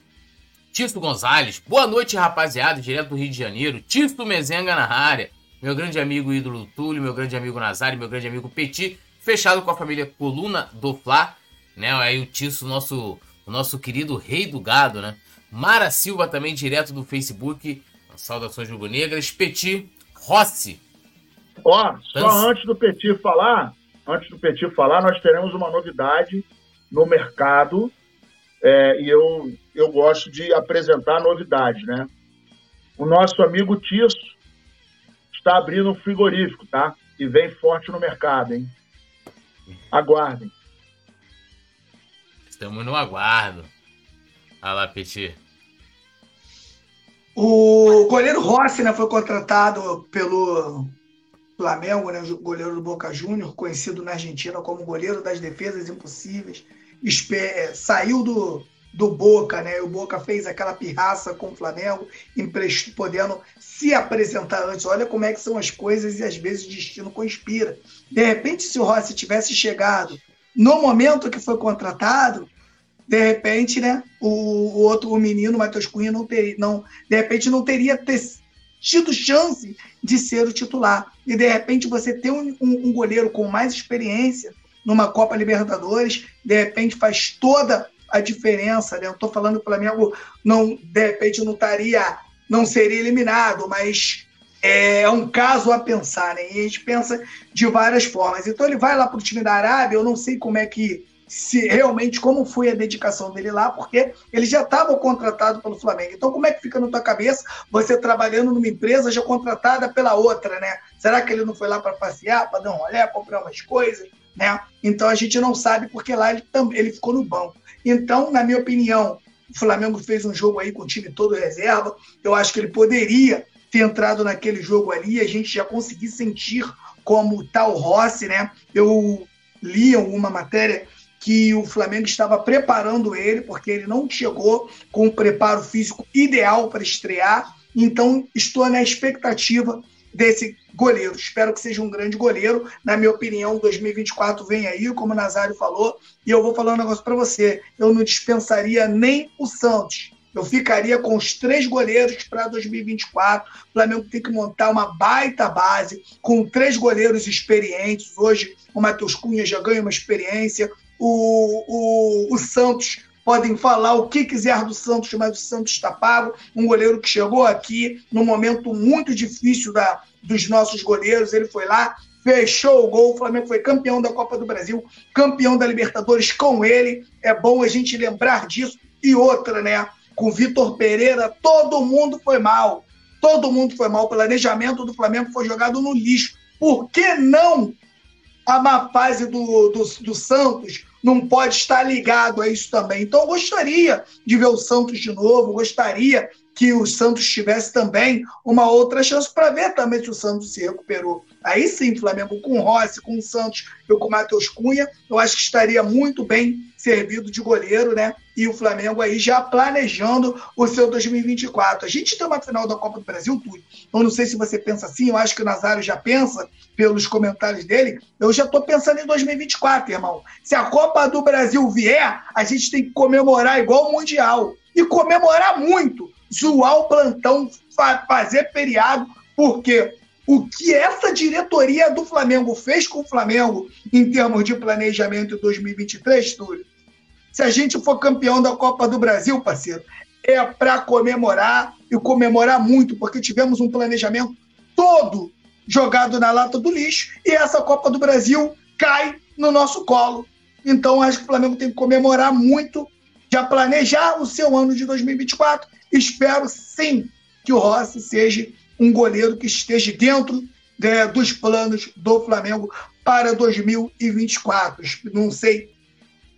Speaker 1: Tisto Gonzalez. Boa noite, rapaziada, direto do Rio de Janeiro. Tisto Mezenga na área meu grande amigo ídolo Túlio, meu grande amigo Nazário, meu grande amigo Petit, fechado com a família Coluna do Fla, né? Aí o Tisso, nosso, o nosso querido rei do gado, né? Mara Silva também, direto do Facebook. Saudações rubro-negras. Petit Rossi.
Speaker 3: Ó, só antes do Petit falar, antes do Petit falar, nós teremos uma novidade no mercado é, e eu, eu gosto de apresentar novidades, né? O nosso amigo Tisso está abrindo um frigorífico, tá? E vem forte no mercado, hein? Aguardem.
Speaker 1: Estamos no aguardo. Olha lá, Petit.
Speaker 2: O goleiro Rossi né, foi contratado pelo Flamengo, né, goleiro do Boca Júnior, conhecido na Argentina como goleiro das defesas impossíveis. Espe saiu do, do Boca, né? O Boca fez aquela pirraça com o Flamengo, podendo se apresentar antes. Olha como é que são as coisas e às vezes o destino conspira. De repente, se o Rossi tivesse chegado no momento que foi contratado, de repente, né, o, o outro o menino, o Matheus Cunha, não teria, não, de repente não teria ter, tido chance de ser o titular. E de repente você ter um, um, um goleiro com mais experiência numa Copa Libertadores, de repente faz toda a diferença, né? Eu estou falando que o Flamengo não, de repente não estaria, não seria eliminado, mas é um caso a pensar, né? E a gente pensa de várias formas. Então ele vai lá para o time da Arábia, eu não sei como é que se realmente como foi a dedicação dele lá, porque ele já estava contratado pelo Flamengo. Então, como é que fica na tua cabeça você trabalhando numa empresa já contratada pela outra, né? Será que ele não foi lá para passear, para dar um olhar, comprar umas coisas, né? Então a gente não sabe porque lá ele também ele ficou no banco. Então, na minha opinião, o Flamengo fez um jogo aí com o time todo reserva. Eu acho que ele poderia ter entrado naquele jogo ali, a gente já conseguir sentir como tal Rossi, né? Eu li alguma matéria que o Flamengo estava preparando ele, porque ele não chegou com o preparo físico ideal para estrear. Então, estou na expectativa desse goleiro. Espero que seja um grande goleiro. Na minha opinião, 2024 vem aí, como o Nazário falou. E eu vou falar um negócio para você. Eu não dispensaria nem o Santos. Eu ficaria com os três goleiros para 2024. O Flamengo tem que montar uma baita base com três goleiros experientes. Hoje o Matheus Cunha já ganha uma experiência. O, o, o Santos podem falar o que quiser do Santos, mas o Santos está pago. Um goleiro que chegou aqui num momento muito difícil da, dos nossos goleiros. Ele foi lá, fechou o gol. O Flamengo foi campeão da Copa do Brasil, campeão da Libertadores com ele. É bom a gente lembrar disso. E outra, né? Com Vitor Pereira, todo mundo foi mal. Todo mundo foi mal. O planejamento do Flamengo foi jogado no lixo. Por que não a má fase do, do, do Santos não pode estar ligado a isso também. Então, eu gostaria de ver o Santos de novo, gostaria que o Santos tivesse também uma outra chance para ver também se o Santos se recuperou. Aí sim, Flamengo com Rossi, com Santos e com Matheus Cunha, eu acho que estaria muito bem servido de goleiro, né? E o Flamengo aí já planejando o seu 2024. A gente tem uma final da Copa do Brasil, tudo. Eu não sei se você pensa assim, eu acho que o Nazário já pensa, pelos comentários dele. Eu já estou pensando em 2024, irmão. Se a Copa do Brasil vier, a gente tem que comemorar igual o Mundial. E comemorar muito. Zoar o plantão, fazer feriado, porque o que essa diretoria do Flamengo fez com o Flamengo em termos de planejamento em 2023, Túlio, se a gente for campeão da Copa do Brasil, parceiro, é para comemorar e comemorar muito, porque tivemos um planejamento todo jogado na lata do lixo e essa Copa do Brasil cai no nosso colo. Então, acho que o Flamengo tem que comemorar muito, já planejar o seu ano de 2024. Espero sim que o Rossi seja um goleiro que esteja dentro né, dos planos do Flamengo para 2024. Não sei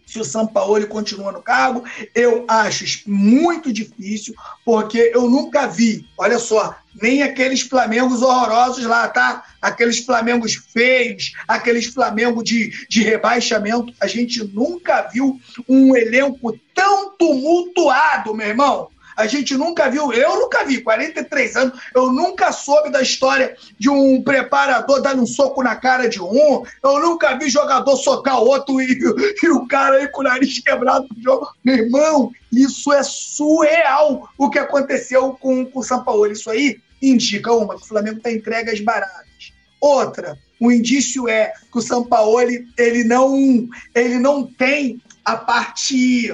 Speaker 2: se o Sampaoli continua no cargo. Eu acho muito difícil, porque eu nunca vi, olha só, nem aqueles Flamengos horrorosos lá, tá? Aqueles Flamengos feios, aqueles Flamengo de, de rebaixamento. A gente nunca viu um elenco tão tumultuado, meu irmão. A gente nunca viu, eu nunca vi, 43 anos, eu nunca soube da história de um preparador dando um soco na cara de um, eu nunca vi jogador socar o outro e, e o cara aí com o nariz quebrado no jogo. Meu irmão, isso é surreal o que aconteceu com, com o São Paulo. Isso aí indica, uma, que o Flamengo está entregue às baratas. Outra, o indício é que o São Paulo ele não, ele não tem a parte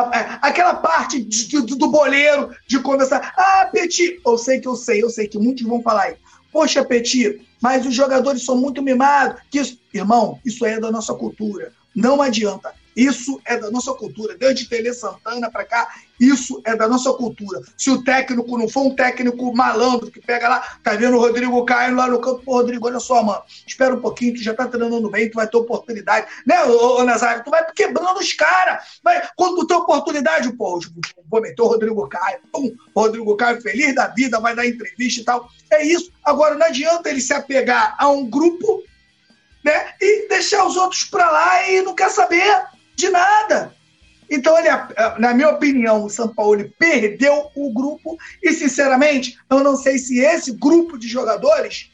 Speaker 2: aquela parte de, de, do boleiro de conversar. Ah, Petit, eu sei que eu sei, eu sei que muitos vão falar aí. Poxa, Petit, mas os jogadores são muito mimados. Que isso... Irmão, isso é da nossa cultura. Não adianta. Isso é da nossa cultura. Desde Tele Santana para cá, isso é da nossa cultura. Se o técnico não for um técnico malandro que pega lá, tá vendo o Rodrigo caindo lá no campo, pô, Rodrigo, olha só, mano, espera um pouquinho, tu já tá treinando bem, tu vai ter oportunidade. Né, ô, ô Nazário? Tu vai quebrando os caras. Quando tu tem oportunidade, pô, vou meter o Rodrigo Caio, pum, o Rodrigo Caio feliz da vida, vai dar entrevista e tal. É isso. Agora, não adianta ele se apegar a um grupo né, e deixar os outros para lá e não quer saber de nada. Então, ele, na minha opinião, o São Paulo perdeu o grupo e, sinceramente, eu não sei se esse grupo de jogadores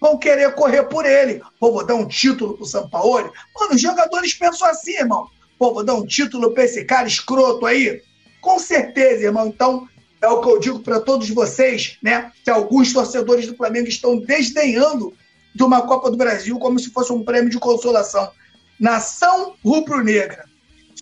Speaker 2: vão querer correr por ele. Pô, vou dar um título pro São Paulo. Mano, os jogadores pensam assim, irmão. Pô, vou dar um título pra esse cara escroto aí. Com certeza, irmão. Então, é o que eu digo para todos vocês, né? Que alguns torcedores do Flamengo estão desdenhando de uma Copa do Brasil como se fosse um prêmio de consolação nação rubro-negra.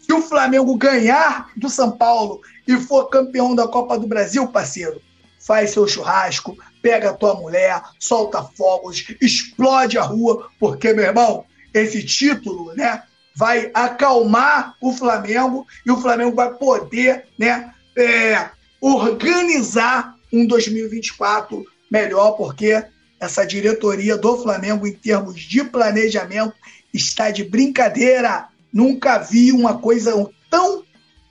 Speaker 2: Se o Flamengo ganhar do São Paulo e for campeão da Copa do Brasil, parceiro, faz seu churrasco, pega a tua mulher, solta fogos, explode a rua, porque, meu irmão, esse título, né, vai acalmar o Flamengo e o Flamengo vai poder, né, é, organizar um 2024 melhor, porque essa diretoria do Flamengo, em termos de planejamento, está de brincadeira. Nunca vi uma coisa tão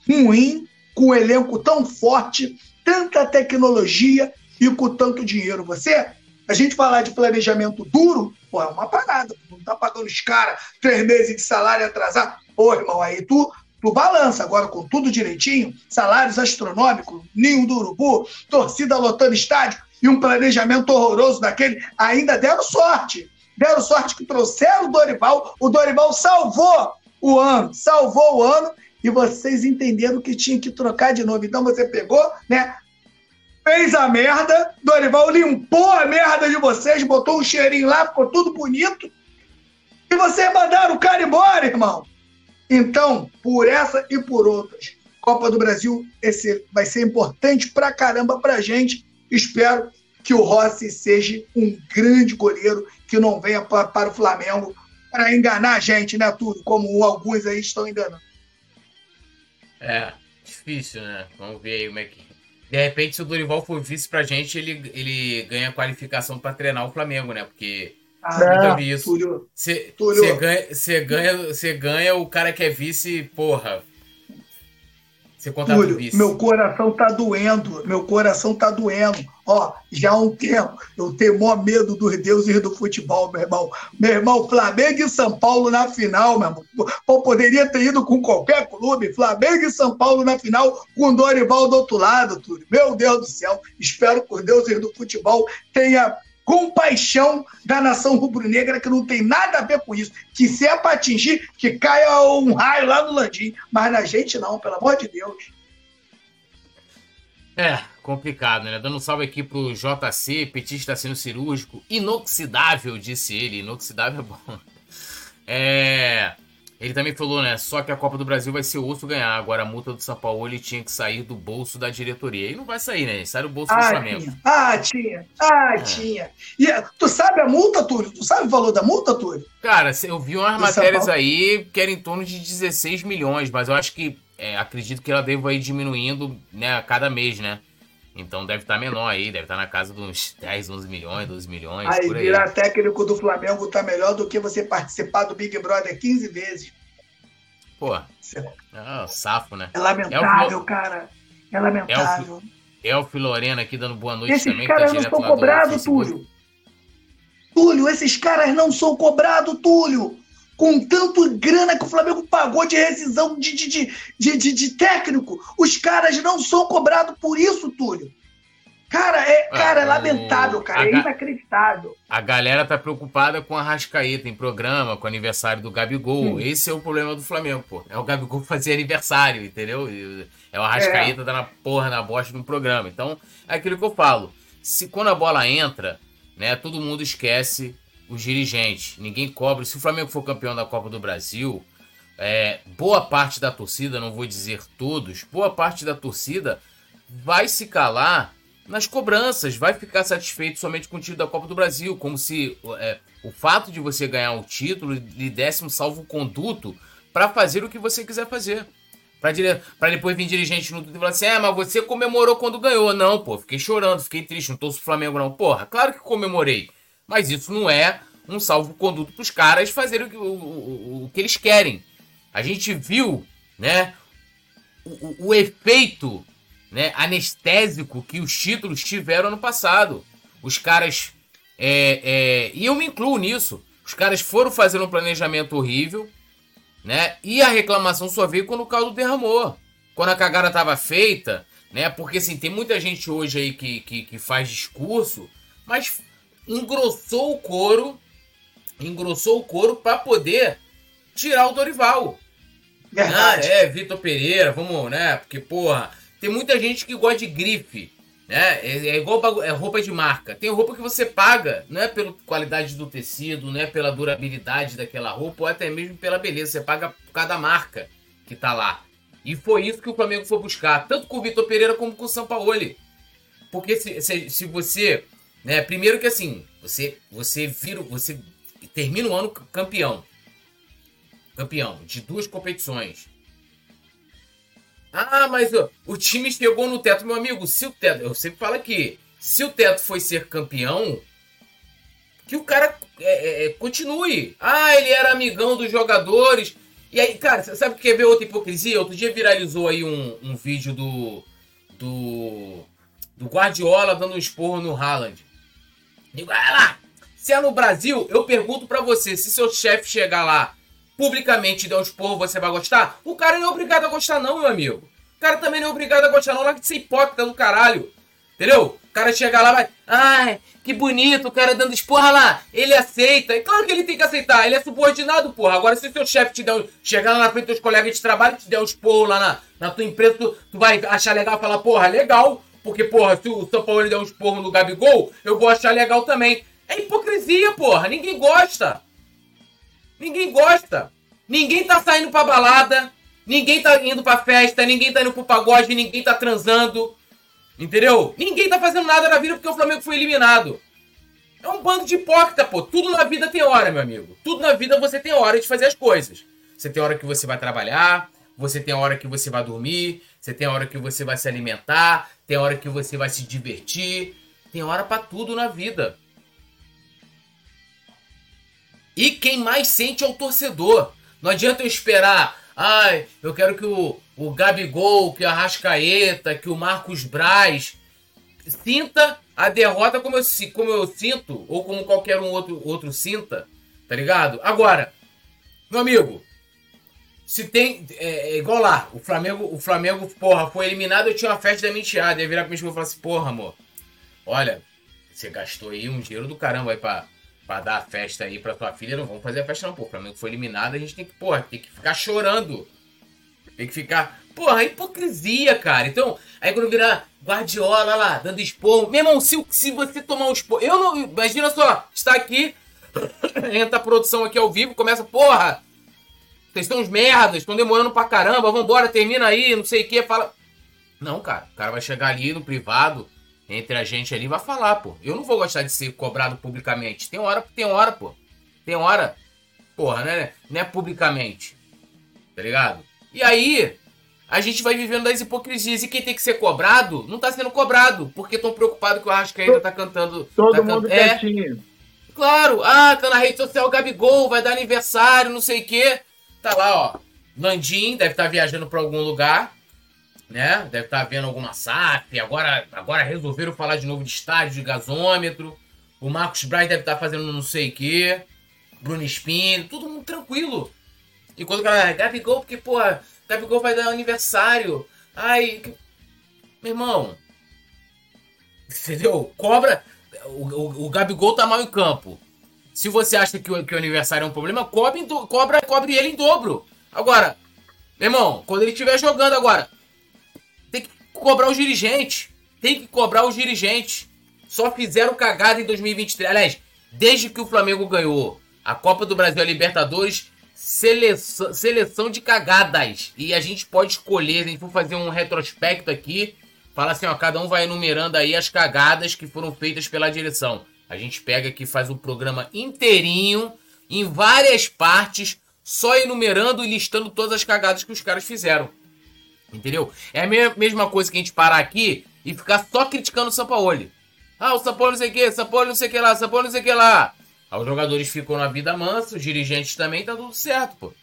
Speaker 2: ruim, com um elenco tão forte, tanta tecnologia e com tanto dinheiro. Você, a gente falar de planejamento duro, pô, é uma parada. Não tá pagando os caras três meses de salário atrasado. Pô, irmão, aí tu, tu balança agora com tudo direitinho, salários astronômicos, ninho do urubu, torcida lotando estádio e um planejamento horroroso daquele, ainda deram sorte. Deram sorte que trouxeram o Dorival, o Dorival salvou o ano, salvou o ano e vocês entenderam que tinha que trocar de novo. Então você pegou, né? Fez a merda, Dorival limpou a merda de vocês, botou um cheirinho lá, ficou tudo bonito. E vocês mandaram o cara embora, irmão. Então, por essa e por outras, Copa do Brasil esse vai ser importante pra caramba pra gente. Espero que o Rossi seja um grande goleiro que não venha para, para o Flamengo para enganar a gente, né, tudo, como alguns aí estão enganando.
Speaker 1: É, difícil, né? Vamos ver aí como é que. De repente, se o Dorival for vice pra gente, ele, ele ganha qualificação para treinar o Flamengo, né? Porque.
Speaker 2: Ah, vi isso.
Speaker 1: Você ganha, ganha, ganha o cara que é vice, porra,
Speaker 2: você Túlio, meu coração tá doendo, meu coração tá doendo. Ó, já há um tempo eu tenho maior medo dos deuses do futebol, meu irmão. Meu irmão, Flamengo e São Paulo na final, meu irmão. Pô, poderia ter ido com qualquer clube. Flamengo e São Paulo na final, com Dorival do outro lado, Túlio. Meu Deus do céu. Espero que os deuses do futebol tenham compaixão da nação rubro-negra, que não tem nada a ver com isso. Que se é para atingir, que caia um raio lá no Landim. Mas na gente não, pelo amor de Deus.
Speaker 1: É, complicado, né? Dando um salve aqui pro JC, petista sendo cirúrgico. Inoxidável, disse ele. Inoxidável é bom. É. Ele também falou, né? Só que a Copa do Brasil vai ser o osso ganhar. Agora a multa do São Paulo ele tinha que sair do bolso da diretoria. E não vai sair, né? Sai do bolso
Speaker 2: ah,
Speaker 1: do Flamengo.
Speaker 2: Tinha. Ah, tinha. Ah, é. tinha. E tu sabe a multa, Túlio? Tu sabe o valor da multa, Túlio?
Speaker 1: Cara, eu vi umas do matérias aí que era em torno de 16 milhões, mas eu acho que. É, acredito que ela deva ir diminuindo né, a cada mês, né? Então deve estar menor aí, deve estar na casa de uns 10, 11 milhões, 12 milhões.
Speaker 2: Aí, aí. virar técnico do Flamengo tá melhor do que você participar do Big Brother 15 vezes.
Speaker 1: Pô, é oh, safo, né?
Speaker 2: É lamentável, cara. É lamentável.
Speaker 1: Elfio Lorena aqui dando boa noite
Speaker 2: esses
Speaker 1: também.
Speaker 2: Esses caras
Speaker 1: tá
Speaker 2: não são cobrados, Túlio. Túlio, esses caras não são cobrados, Túlio. Com tanto grana que o Flamengo pagou de rescisão de, de, de, de, de técnico, os caras não são cobrados por isso, Túlio. Cara, é, ah, cara, é lamentável, cara. É inacreditável.
Speaker 1: A galera tá preocupada com a Rascaeta em programa, com o aniversário do Gabigol. Hum. Esse é o problema do Flamengo, pô. É o Gabigol fazer aniversário, entendeu? É o Arrascaeta é. tá na porra, na bosta do programa. Então, é aquilo que eu falo. Se quando a bola entra, né, todo mundo esquece os dirigentes. Ninguém cobra. Se o Flamengo for campeão da Copa do Brasil, é, boa parte da torcida, não vou dizer todos, boa parte da torcida vai se calar nas cobranças, vai ficar satisfeito somente com o título da Copa do Brasil, como se é, o fato de você ganhar o título lhe desse um salvo-conduto para fazer o que você quiser fazer. Pra, dire... depois vir dirigente no e falar assim: é, mas você comemorou quando ganhou. Não, pô, fiquei chorando, fiquei triste, não torço o Flamengo, não. Porra, claro que comemorei. Mas isso não é um salvo-conduto pros caras fazerem o, o, o, que eles querem. A gente viu, né, o, o efeito né, anestésico que os títulos tiveram no passado. Os caras. É, é, e eu me incluo nisso. Os caras foram fazendo um planejamento horrível, né? E a reclamação só veio quando o caldo derramou. Quando a cagada estava feita, né? Porque assim, tem muita gente hoje aí que, que, que faz discurso, mas engrossou o couro, engrossou o couro para poder tirar o Dorival. Verdade. Ah, é, Vitor Pereira, vamos, né? Porque, porra, tem muita gente que gosta de grife, né? É, é igual é roupa de marca. Tem roupa que você paga, não é pela qualidade do tecido, não é pela durabilidade daquela roupa, ou até mesmo pela beleza. Você paga por cada marca que tá lá. E foi isso que o Flamengo foi buscar, tanto com o Vitor Pereira como com o Sampaoli. Porque se, se, se você. Né, primeiro que assim, você, você vira. Você termina o ano campeão. Campeão de duas competições. Ah, mas ó, o time chegou no teto, meu amigo. Se o teto, eu sempre falo aqui, se o teto foi ser campeão, que o cara é, é, é, continue. Ah, ele era amigão dos jogadores. E aí, cara, sabe o que é ver outra hipocrisia? Outro dia viralizou aí um, um vídeo do. Do. do Guardiola dando um esporro no Haaland. Digo, olha lá, se é no Brasil, eu pergunto para você, se seu chefe chegar lá publicamente e der um esporro, você vai gostar? O cara não é obrigado a gostar não, meu amigo. O cara também não é obrigado a gostar não, lá de ser hipócrita do caralho. Entendeu? O cara chega lá, vai. Ai, que bonito, o cara dando esporra lá. Ele aceita. É claro que ele tem que aceitar. Ele é subordinado, porra. Agora, se seu chefe te der um, chegar lá na frente dos colegas de trabalho te der um esporro lá na, na tua empresa, tu, tu vai achar legal e falar, porra, legal. Porque, porra, se o São Paulo der um esporro no Gabigol, eu vou achar legal também. É hipocrisia, porra. Ninguém gosta. Ninguém gosta. Ninguém tá saindo pra balada. Ninguém tá indo pra festa. Ninguém tá indo pro pagode. Ninguém tá transando. Entendeu? Ninguém tá fazendo nada na vida porque o Flamengo foi eliminado. É um bando de hipócrita, pô. Tudo na vida tem hora, meu amigo. Tudo na vida você tem hora de fazer as coisas. Você tem hora que você vai trabalhar, você tem hora que você vai dormir, você tem hora que você vai se alimentar, tem hora que você vai se divertir. Tem hora para tudo na vida. E quem mais sente é o torcedor. Não adianta eu esperar. Ai, eu quero que o, o Gabigol, que o Arrascaeta, que o Marcos Braz sinta a derrota como eu, como eu sinto, ou como qualquer um outro, outro sinta, tá ligado? Agora, meu amigo, se tem. É, é, igual lá, o Flamengo, o Flamengo, porra, foi eliminado, eu tinha uma festa da menteada. Ia virar pra mim e falar assim, porra, amor, olha, você gastou aí um dinheiro do caramba aí pra, pra dar a festa aí pra tua filha. Não vamos fazer a festa, não, pô. O Flamengo foi eliminado, a gente tem que, porra, tem que ficar chorando. Tem que ficar. Porra, hipocrisia, cara. Então, aí quando virar Guardiola lá, dando expor. Meu irmão, se, se você tomar um expor. Eu não. Imagina só, está aqui. entra a produção aqui ao vivo, começa, porra. Vocês estão uns merdas, estão demorando pra caramba, vambora, termina aí, não sei o que, fala. Não, cara, o cara vai chegar ali no privado, entre a gente ali, vai falar, pô. Eu não vou gostar de ser cobrado publicamente. Tem hora, tem hora, pô. Tem hora. Porra, né? Não é publicamente. Tá ligado? E aí, a gente vai vivendo das hipocrisias. E quem tem que ser cobrado, não tá sendo cobrado. Porque estão preocupados que o Arrascaeta tá cantando.
Speaker 3: Todo
Speaker 1: tá
Speaker 3: mundo
Speaker 1: can... é,
Speaker 3: quietinho.
Speaker 1: Claro, ah, tá na rede social Gabigol, vai dar aniversário, não sei o quê. Tá lá, ó. Landim deve estar tá viajando para algum lugar, né? Deve estar tá vendo alguma SAP. Agora, agora resolveram falar de novo de estádio, de gasômetro. O Marcos Braz deve estar tá fazendo não sei o quê. Bruno Espino, tudo muito tranquilo. E quando o cara, Gabigol, porque, pô, Gabigol vai dar aniversário. Ai, que... meu irmão. Entendeu? Cobra. O, o, o, Gabigol tá mal em campo. Se você acha que o, que o aniversário é um problema, cobre, cobra, cobre ele em dobro. Agora, meu irmão, quando ele estiver jogando agora, tem que cobrar os dirigentes. Tem que cobrar os dirigentes. Só fizeram cagada em 2023. Aliás, desde que o Flamengo ganhou a Copa do Brasil e a Libertadores, seleção, seleção de cagadas. E a gente pode escolher, a gente for fazer um retrospecto aqui, fala assim, ó, cada um vai enumerando aí as cagadas que foram feitas pela direção. A gente pega aqui, faz um programa inteirinho, em várias partes, só enumerando e listando todas as cagadas que os caras fizeram. Entendeu? É a mesma coisa que a gente parar aqui e ficar só criticando o Sampaoli. Ah, o Sampaoli não sei o que, Sampaoli não sei o que lá, Sampaoli não sei o que lá. Aí os jogadores ficam na vida mansa, os dirigentes também, tá tudo certo, pô.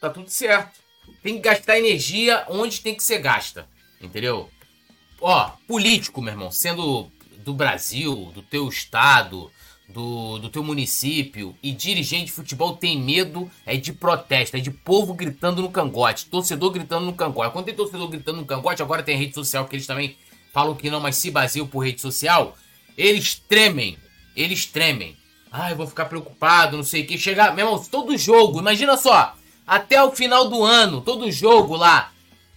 Speaker 1: Tá tudo certo. Tem que gastar energia onde tem que ser gasta. Entendeu? Ó, político, meu irmão, sendo do Brasil, do teu estado, do, do teu município e dirigente de futebol tem medo é de protesto, é de povo gritando no cangote, torcedor gritando no cangote. Quando tem torcedor gritando no cangote, agora tem rede social que eles também falam que não, mas se baseiam por rede social, eles tremem, eles tremem. Ai, vou ficar preocupado, não sei o que. Chegar, meu irmão, todo jogo, imagina só, até o final do ano, todo jogo lá,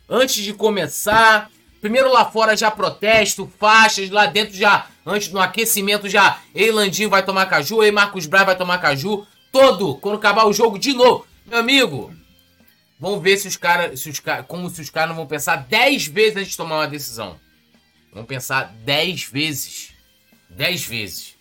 Speaker 1: antes de começar, primeiro lá fora já protesto, faixas, lá dentro já, antes no aquecimento já, ei Landinho vai tomar caju, ei Marcos Braz vai tomar caju, todo, quando acabar o jogo de novo. Meu amigo, vamos ver se os caras, se os cara, como se os caras não vão pensar 10 vezes antes de tomar uma decisão. Vão pensar 10 vezes. 10 vezes.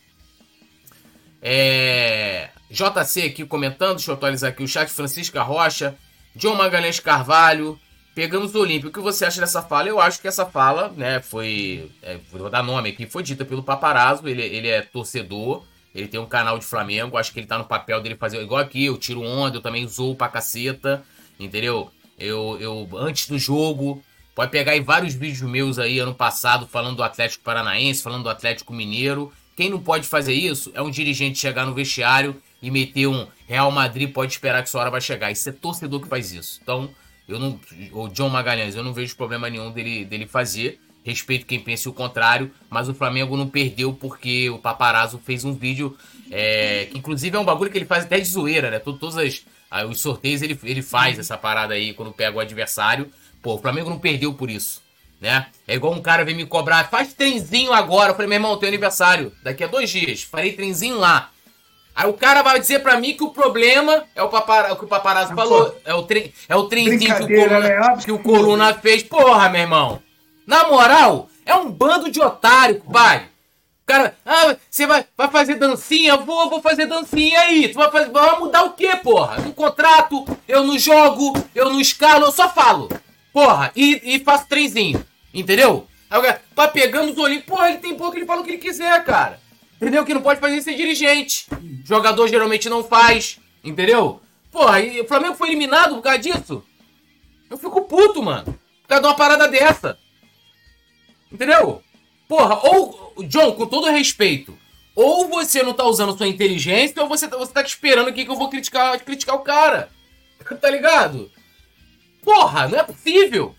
Speaker 1: É... JC aqui comentando, deixa eu atualizar aqui o chat. Francisca Rocha, John Magalhães Carvalho. Pegamos o Olímpio. O que você acha dessa fala? Eu acho que essa fala, né, foi. É, vou dar nome aqui, foi dita pelo Paparazzo. Ele, ele é torcedor, ele tem um canal de Flamengo. Acho que ele tá no papel dele fazer igual aqui. Eu tiro onda, eu também zoo pra caceta, entendeu? Eu, eu antes do jogo, Pode pegar aí vários vídeos meus aí ano passado falando do Atlético Paranaense, falando do Atlético Mineiro. Quem não pode fazer isso é um dirigente chegar no vestiário e meter um Real Madrid pode esperar que sua hora vai chegar. Isso é torcedor que faz isso. Então, eu não. O John Magalhães, eu não vejo problema nenhum dele, dele fazer. Respeito quem pense o contrário, mas o Flamengo não perdeu porque o Paparazzo fez um vídeo é, que, inclusive, é um bagulho que ele faz até de zoeira, né? Todos as, os sorteios ele, ele faz essa parada aí quando pega o adversário. Pô, o Flamengo não perdeu por isso, né? É igual um cara vem me cobrar, faz trenzinho agora. Eu falei, meu irmão, tem aniversário daqui a dois dias, farei trenzinho lá. Aí o cara vai dizer pra mim que o problema é o, papara, o que o paparazzo falou. É o, tre, é o trenzinho que o, Coluna, né? que o Coluna fez. Porra, meu irmão. Na moral, é um bando de otário, pai. O cara, ah, você vai, vai fazer dancinha? Vou, vou fazer dancinha aí. Tu vai, fazer, vai mudar o quê, porra? No contrato, eu não jogo, eu não escalo, eu só falo. Porra, e, e faço trenzinho. Entendeu? Aí o cara, pá, pegamos o olhinho. Porra, ele tem pouco, ele fala o que ele quiser, cara. Entendeu? Que não pode fazer ser dirigente. Jogador geralmente não faz. Entendeu? Porra, e o Flamengo foi eliminado por causa disso. Eu fico puto, mano. Por causa de uma parada dessa. Entendeu? Porra, ou, John, com todo respeito, ou você não tá usando sua inteligência, ou você, tá, você tá esperando aqui que eu vou criticar, criticar o cara. tá ligado? Porra, não é possível.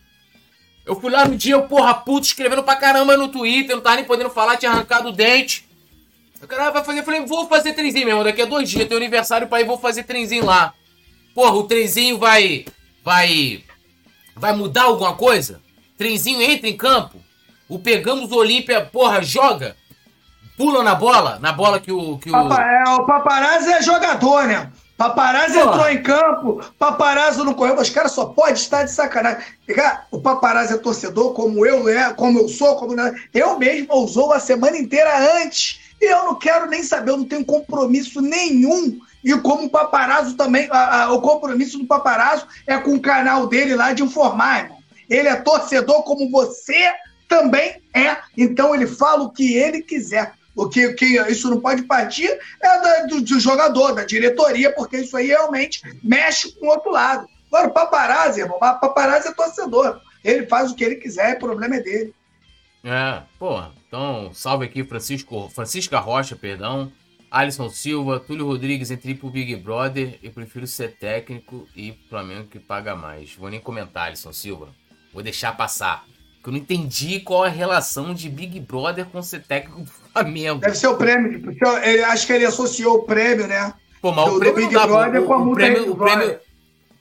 Speaker 1: Eu fui lá no dia, eu, porra, puto, escrevendo pra caramba no Twitter, não tava nem podendo falar, tinha arrancado o dente. O cara vai fazer, eu falei, vou fazer trenzinho mesmo, daqui a dois dias, tem aniversário pra ir, vou fazer trenzinho lá. Porra, o trenzinho vai. Vai. Vai mudar alguma coisa? Trenzinho entra em campo. O Pegamos Olímpia, porra, joga. Pula na bola, na bola que o. Que o...
Speaker 2: Papa, é, o paparazzi é jogador, né? Paparazzi porra. entrou em campo, paparazzi não correu, os caras só pode estar de sacanagem. O paparazzi é torcedor, como eu é, como eu sou, como eu mesmo usou a semana inteira antes e eu não quero nem saber, eu não tenho compromisso nenhum. E como o paparazzo também, a, a, o compromisso do paparazzo é com o canal dele lá de informar, irmão. Ele é torcedor como você também é. Então ele fala o que ele quiser. O que, que isso não pode partir é da, do, do, jogador, da diretoria, porque isso aí realmente mexe com o outro lado. Agora, o paparazzi, irmão, o paparazzi é torcedor. Ele faz o que ele quiser, o problema é dele.
Speaker 1: É, porra. Então, salve aqui Francisco, Francisca Rocha, perdão. Alisson Silva, Túlio Rodrigues entre pro Big Brother. Eu prefiro ser técnico e Flamengo que paga mais. Vou nem comentar, Alisson Silva. Vou deixar passar. Porque eu não entendi qual a relação de Big Brother com ser técnico do Flamengo.
Speaker 2: Deve ser o prêmio. Ele, acho que ele associou o prêmio, né?
Speaker 1: Pô, mas do, o prêmio Big dá, Brother o, com a o prêmio, o prêmio,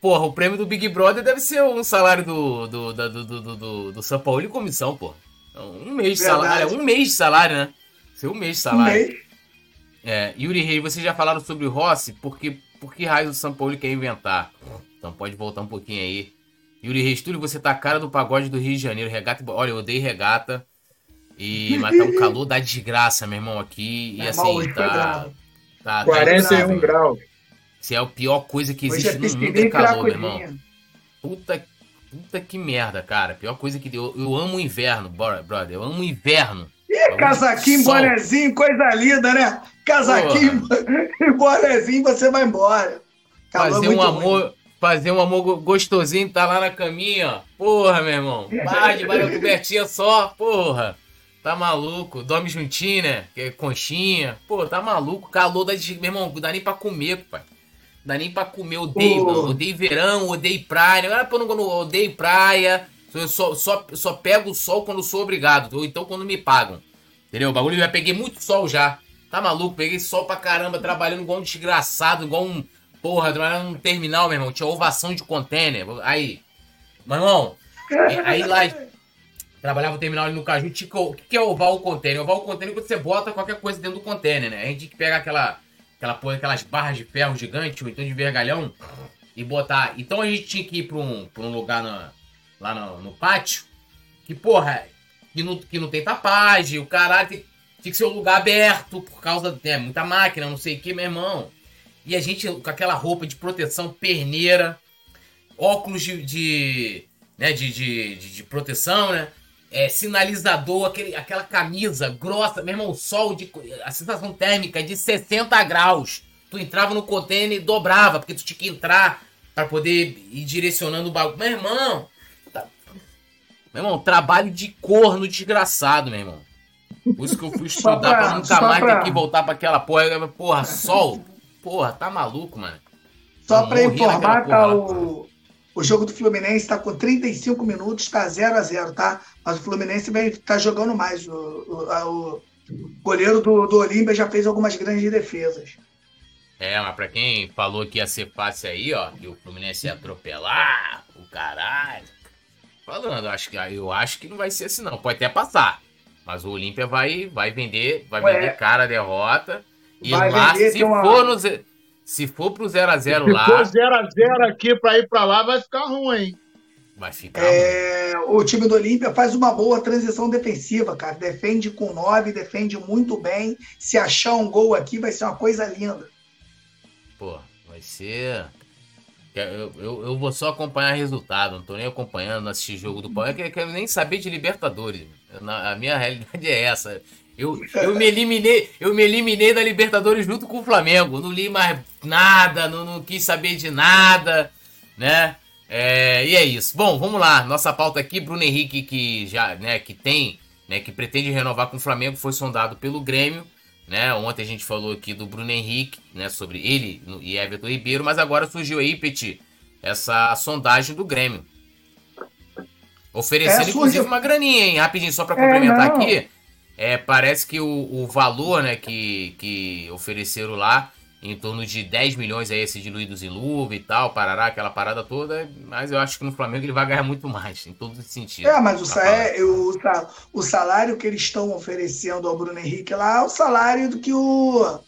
Speaker 1: Porra, o prêmio do Big Brother deve ser um salário do, do, do, do, do, do, do São Paulo e comissão, porra. Um mês de salário. Um mês de salário, né? Seu um mês de salário. Um mês. É, Yuri Reis, vocês já falaram sobre o Rossi, porque por que raio o São Paulo quer inventar? Então pode voltar um pouquinho aí. Yuri Reis, Túlio, você tá a cara do pagode do Rio de Janeiro. Regata, olha, eu odeio regata. E, mas tá um calor da desgraça, meu irmão, aqui. E é, assim, tá,
Speaker 3: tá. 41 tá graus.
Speaker 1: Se é a pior coisa que existe é no mundo é calor, meu irmão. Puta Puta que merda, cara. Pior coisa que eu, eu amo o inverno, brother. Eu amo o inverno.
Speaker 2: Ih, casaquinho, bonezinho, coisa linda, né? Casaquinho e bonezinho, você vai embora.
Speaker 1: Calor fazer um amor, ruim. fazer um amor gostosinho, tá lá na caminha, ó. Porra, meu irmão. Barra de barra cobertinha só, porra. Tá maluco? Dorme juntinho, né? É conchinha. Pô, tá maluco? Calor da. Meu irmão, não dá nem pra comer, pai dá nem pra comer, odeio, oh. odeio verão, odeio praia. Ah, pô, não, odeio praia. Eu só, só, só pego o sol quando sou obrigado, ou então quando me pagam. Entendeu? O bagulho eu já peguei muito sol já. Tá maluco? Peguei sol pra caramba, trabalhando igual um desgraçado, igual um. Porra, trabalhando num terminal, meu irmão. Tinha ovação de container. Aí. Meu irmão, aí lá. Trabalhava no terminal ali no Caju. O que é ovar o container? Ovar o container é quando você bota qualquer coisa dentro do container, né? A gente que pegar aquela aquela porra, aquelas barras de ferro gigante, ou então de vergalhão, e botar. Então a gente tinha que ir pra um, pra um lugar na, lá no, no, pátio, que, porra, que não, que não tem tapagem, o caralho tem, tinha que ser um lugar aberto, por causa de é, muita máquina, não sei o que, meu irmão. E a gente com aquela roupa de proteção perneira, óculos de, de né, de, de, de, de proteção, né? É, sinalizador, aquele, aquela camisa grossa, meu irmão, sol de. A sensação térmica de 60 graus. Tu entrava no container e dobrava, porque tu tinha que entrar para poder ir direcionando o bagulho. Meu irmão. Tá... Meu irmão, trabalho de corno desgraçado, meu irmão. Por isso que eu fui estudar pra, pra, nunca mais pra... ter que voltar pra aquela porra. Porra, sol. Porra, tá maluco, mano.
Speaker 2: Só eu pra informar, tá o, o jogo do Fluminense tá com 35 minutos, tá 0 a 0 tá? Mas o Fluminense vai tá jogando mais. O, o, o goleiro do, do Olímpia já fez algumas grandes defesas.
Speaker 1: É, mas pra quem falou que ia ser fácil aí, ó, que o Fluminense ia atropelar, o caralho. Falando, acho que, eu acho que não vai ser assim, não. Pode até passar. Mas o Olímpia vai, vai vender, vai Ué, vender cara a derrota. E lá, se uma... for no. Se for pro 0x0 lá. Se for
Speaker 3: 0x0 aqui pra ir pra lá, vai ficar ruim.
Speaker 1: Vai ficar
Speaker 2: é. O time do Olímpia faz uma boa transição defensiva, cara. Defende com 9, defende muito bem. Se achar um gol aqui, vai ser uma coisa linda.
Speaker 1: Pô, vai ser. Eu, eu, eu, vou só acompanhar resultado, não tô nem acompanhando, não assisti jogo do Palmeiras, eu quero nem saber de Libertadores. A minha realidade é essa. Eu, eu, me eliminei, eu me eliminei da Libertadores junto com o Flamengo. Não li mais nada, não, não quis saber de nada, né? É, e é isso. Bom, vamos lá. Nossa pauta aqui, Bruno Henrique, que já, né, que tem, né, que pretende renovar com o Flamengo, foi sondado pelo Grêmio. Né? Ontem a gente falou aqui do Bruno Henrique, né? Sobre ele e Everton Ribeiro, mas agora surgiu aí, Petit, essa sondagem do Grêmio. Oferecendo, é, inclusive, uma graninha, hein? Rapidinho, só para complementar é, aqui. É, parece que o, o valor né, que, que ofereceram lá em torno de 10 milhões aí, esse diluídos em luva e tal, parará, aquela parada toda, mas eu acho que no Flamengo ele vai ganhar muito mais, em todos os sentidos.
Speaker 2: É, mas o, é, o, o salário que eles estão oferecendo ao Bruno Henrique lá é o salário do que o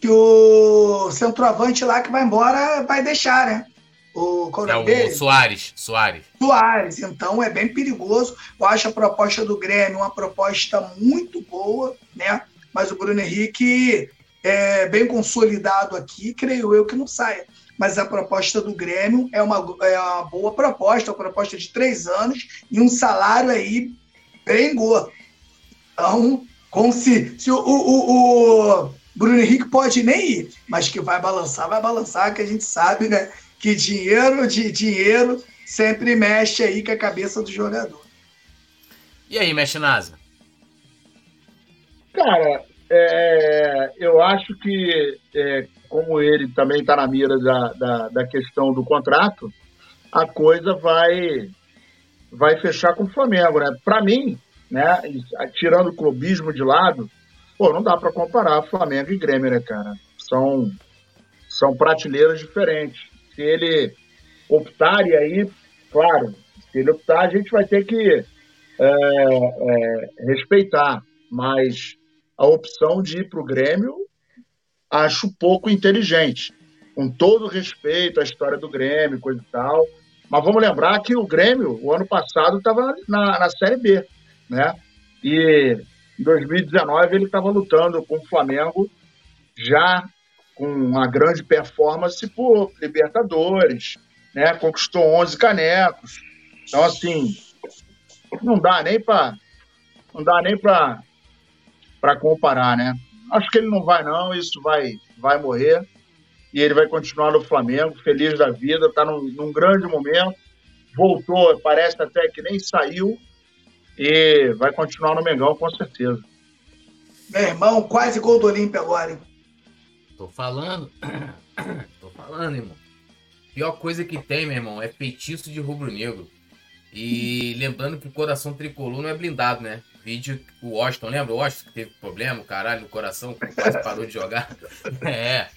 Speaker 2: que o centroavante lá que vai embora vai deixar, né?
Speaker 1: O, qual é o, dele? o Soares, Soares.
Speaker 2: Soares, então é bem perigoso. Eu acho a proposta do Grêmio uma proposta muito boa, né? Mas o Bruno Henrique é, bem consolidado aqui, creio eu que não saia. Mas a proposta do Grêmio é uma, é uma boa proposta, uma proposta de três anos e um salário aí bem gordo. Então, como se, se o, o, o Bruno Henrique pode nem ir, mas que vai balançar, vai balançar, que a gente sabe, né? Que dinheiro de dinheiro sempre mexe aí com a cabeça do jogador.
Speaker 1: E aí, mexe NASA?
Speaker 3: Cara, é, eu acho que, é, como ele também está na mira da, da, da, questão do contrato, a coisa vai, vai fechar com o Flamengo, né? Para mim, né, tirando o clubismo de lado, pô, não dá para comparar Flamengo e Grêmio, né, cara? São, são prateleiras diferentes. Se ele optar, e aí, claro, se ele optar, a gente vai ter que é, é respeitar, mas a opção de ir para o Grêmio, acho pouco inteligente. Com todo respeito à história do Grêmio, coisa e tal. Mas vamos lembrar que o Grêmio, o ano passado, estava na, na Série B, né? E em 2019 ele estava lutando com o Flamengo já com uma grande performance por Libertadores, né? Conquistou 11 canecos. Então assim, não dá nem para não dá nem para para comparar, né? Acho que ele não vai não, isso vai, vai morrer e ele vai continuar no Flamengo, feliz da vida, está num, num, grande momento, voltou, parece até que nem saiu e vai continuar no Mengão com certeza.
Speaker 2: Meu irmão, quase gol do Olímpia agora, hein?
Speaker 1: Tô falando, tô falando, irmão. Pior coisa que tem, meu irmão, é feitiço de rubro-negro. E lembrando que o coração tricolor não é blindado, né? Vídeo, o Washington, lembra o Washington que teve problema, caralho, no coração, quase parou de jogar. É.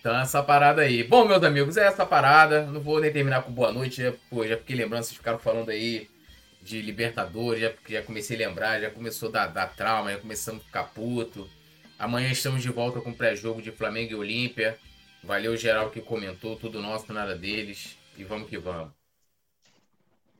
Speaker 1: Então essa parada aí. Bom, meus amigos, é essa parada. Não vou nem terminar com boa noite. Já, pô, já fiquei lembrando, vocês ficaram falando aí de Libertadores, já, já comecei a lembrar, já começou a dar, dar trauma, já começamos a ficar puto. Amanhã estamos de volta com pré-jogo de Flamengo e Olímpia. Valeu geral que comentou, tudo nosso, nada deles. E vamos que vamos.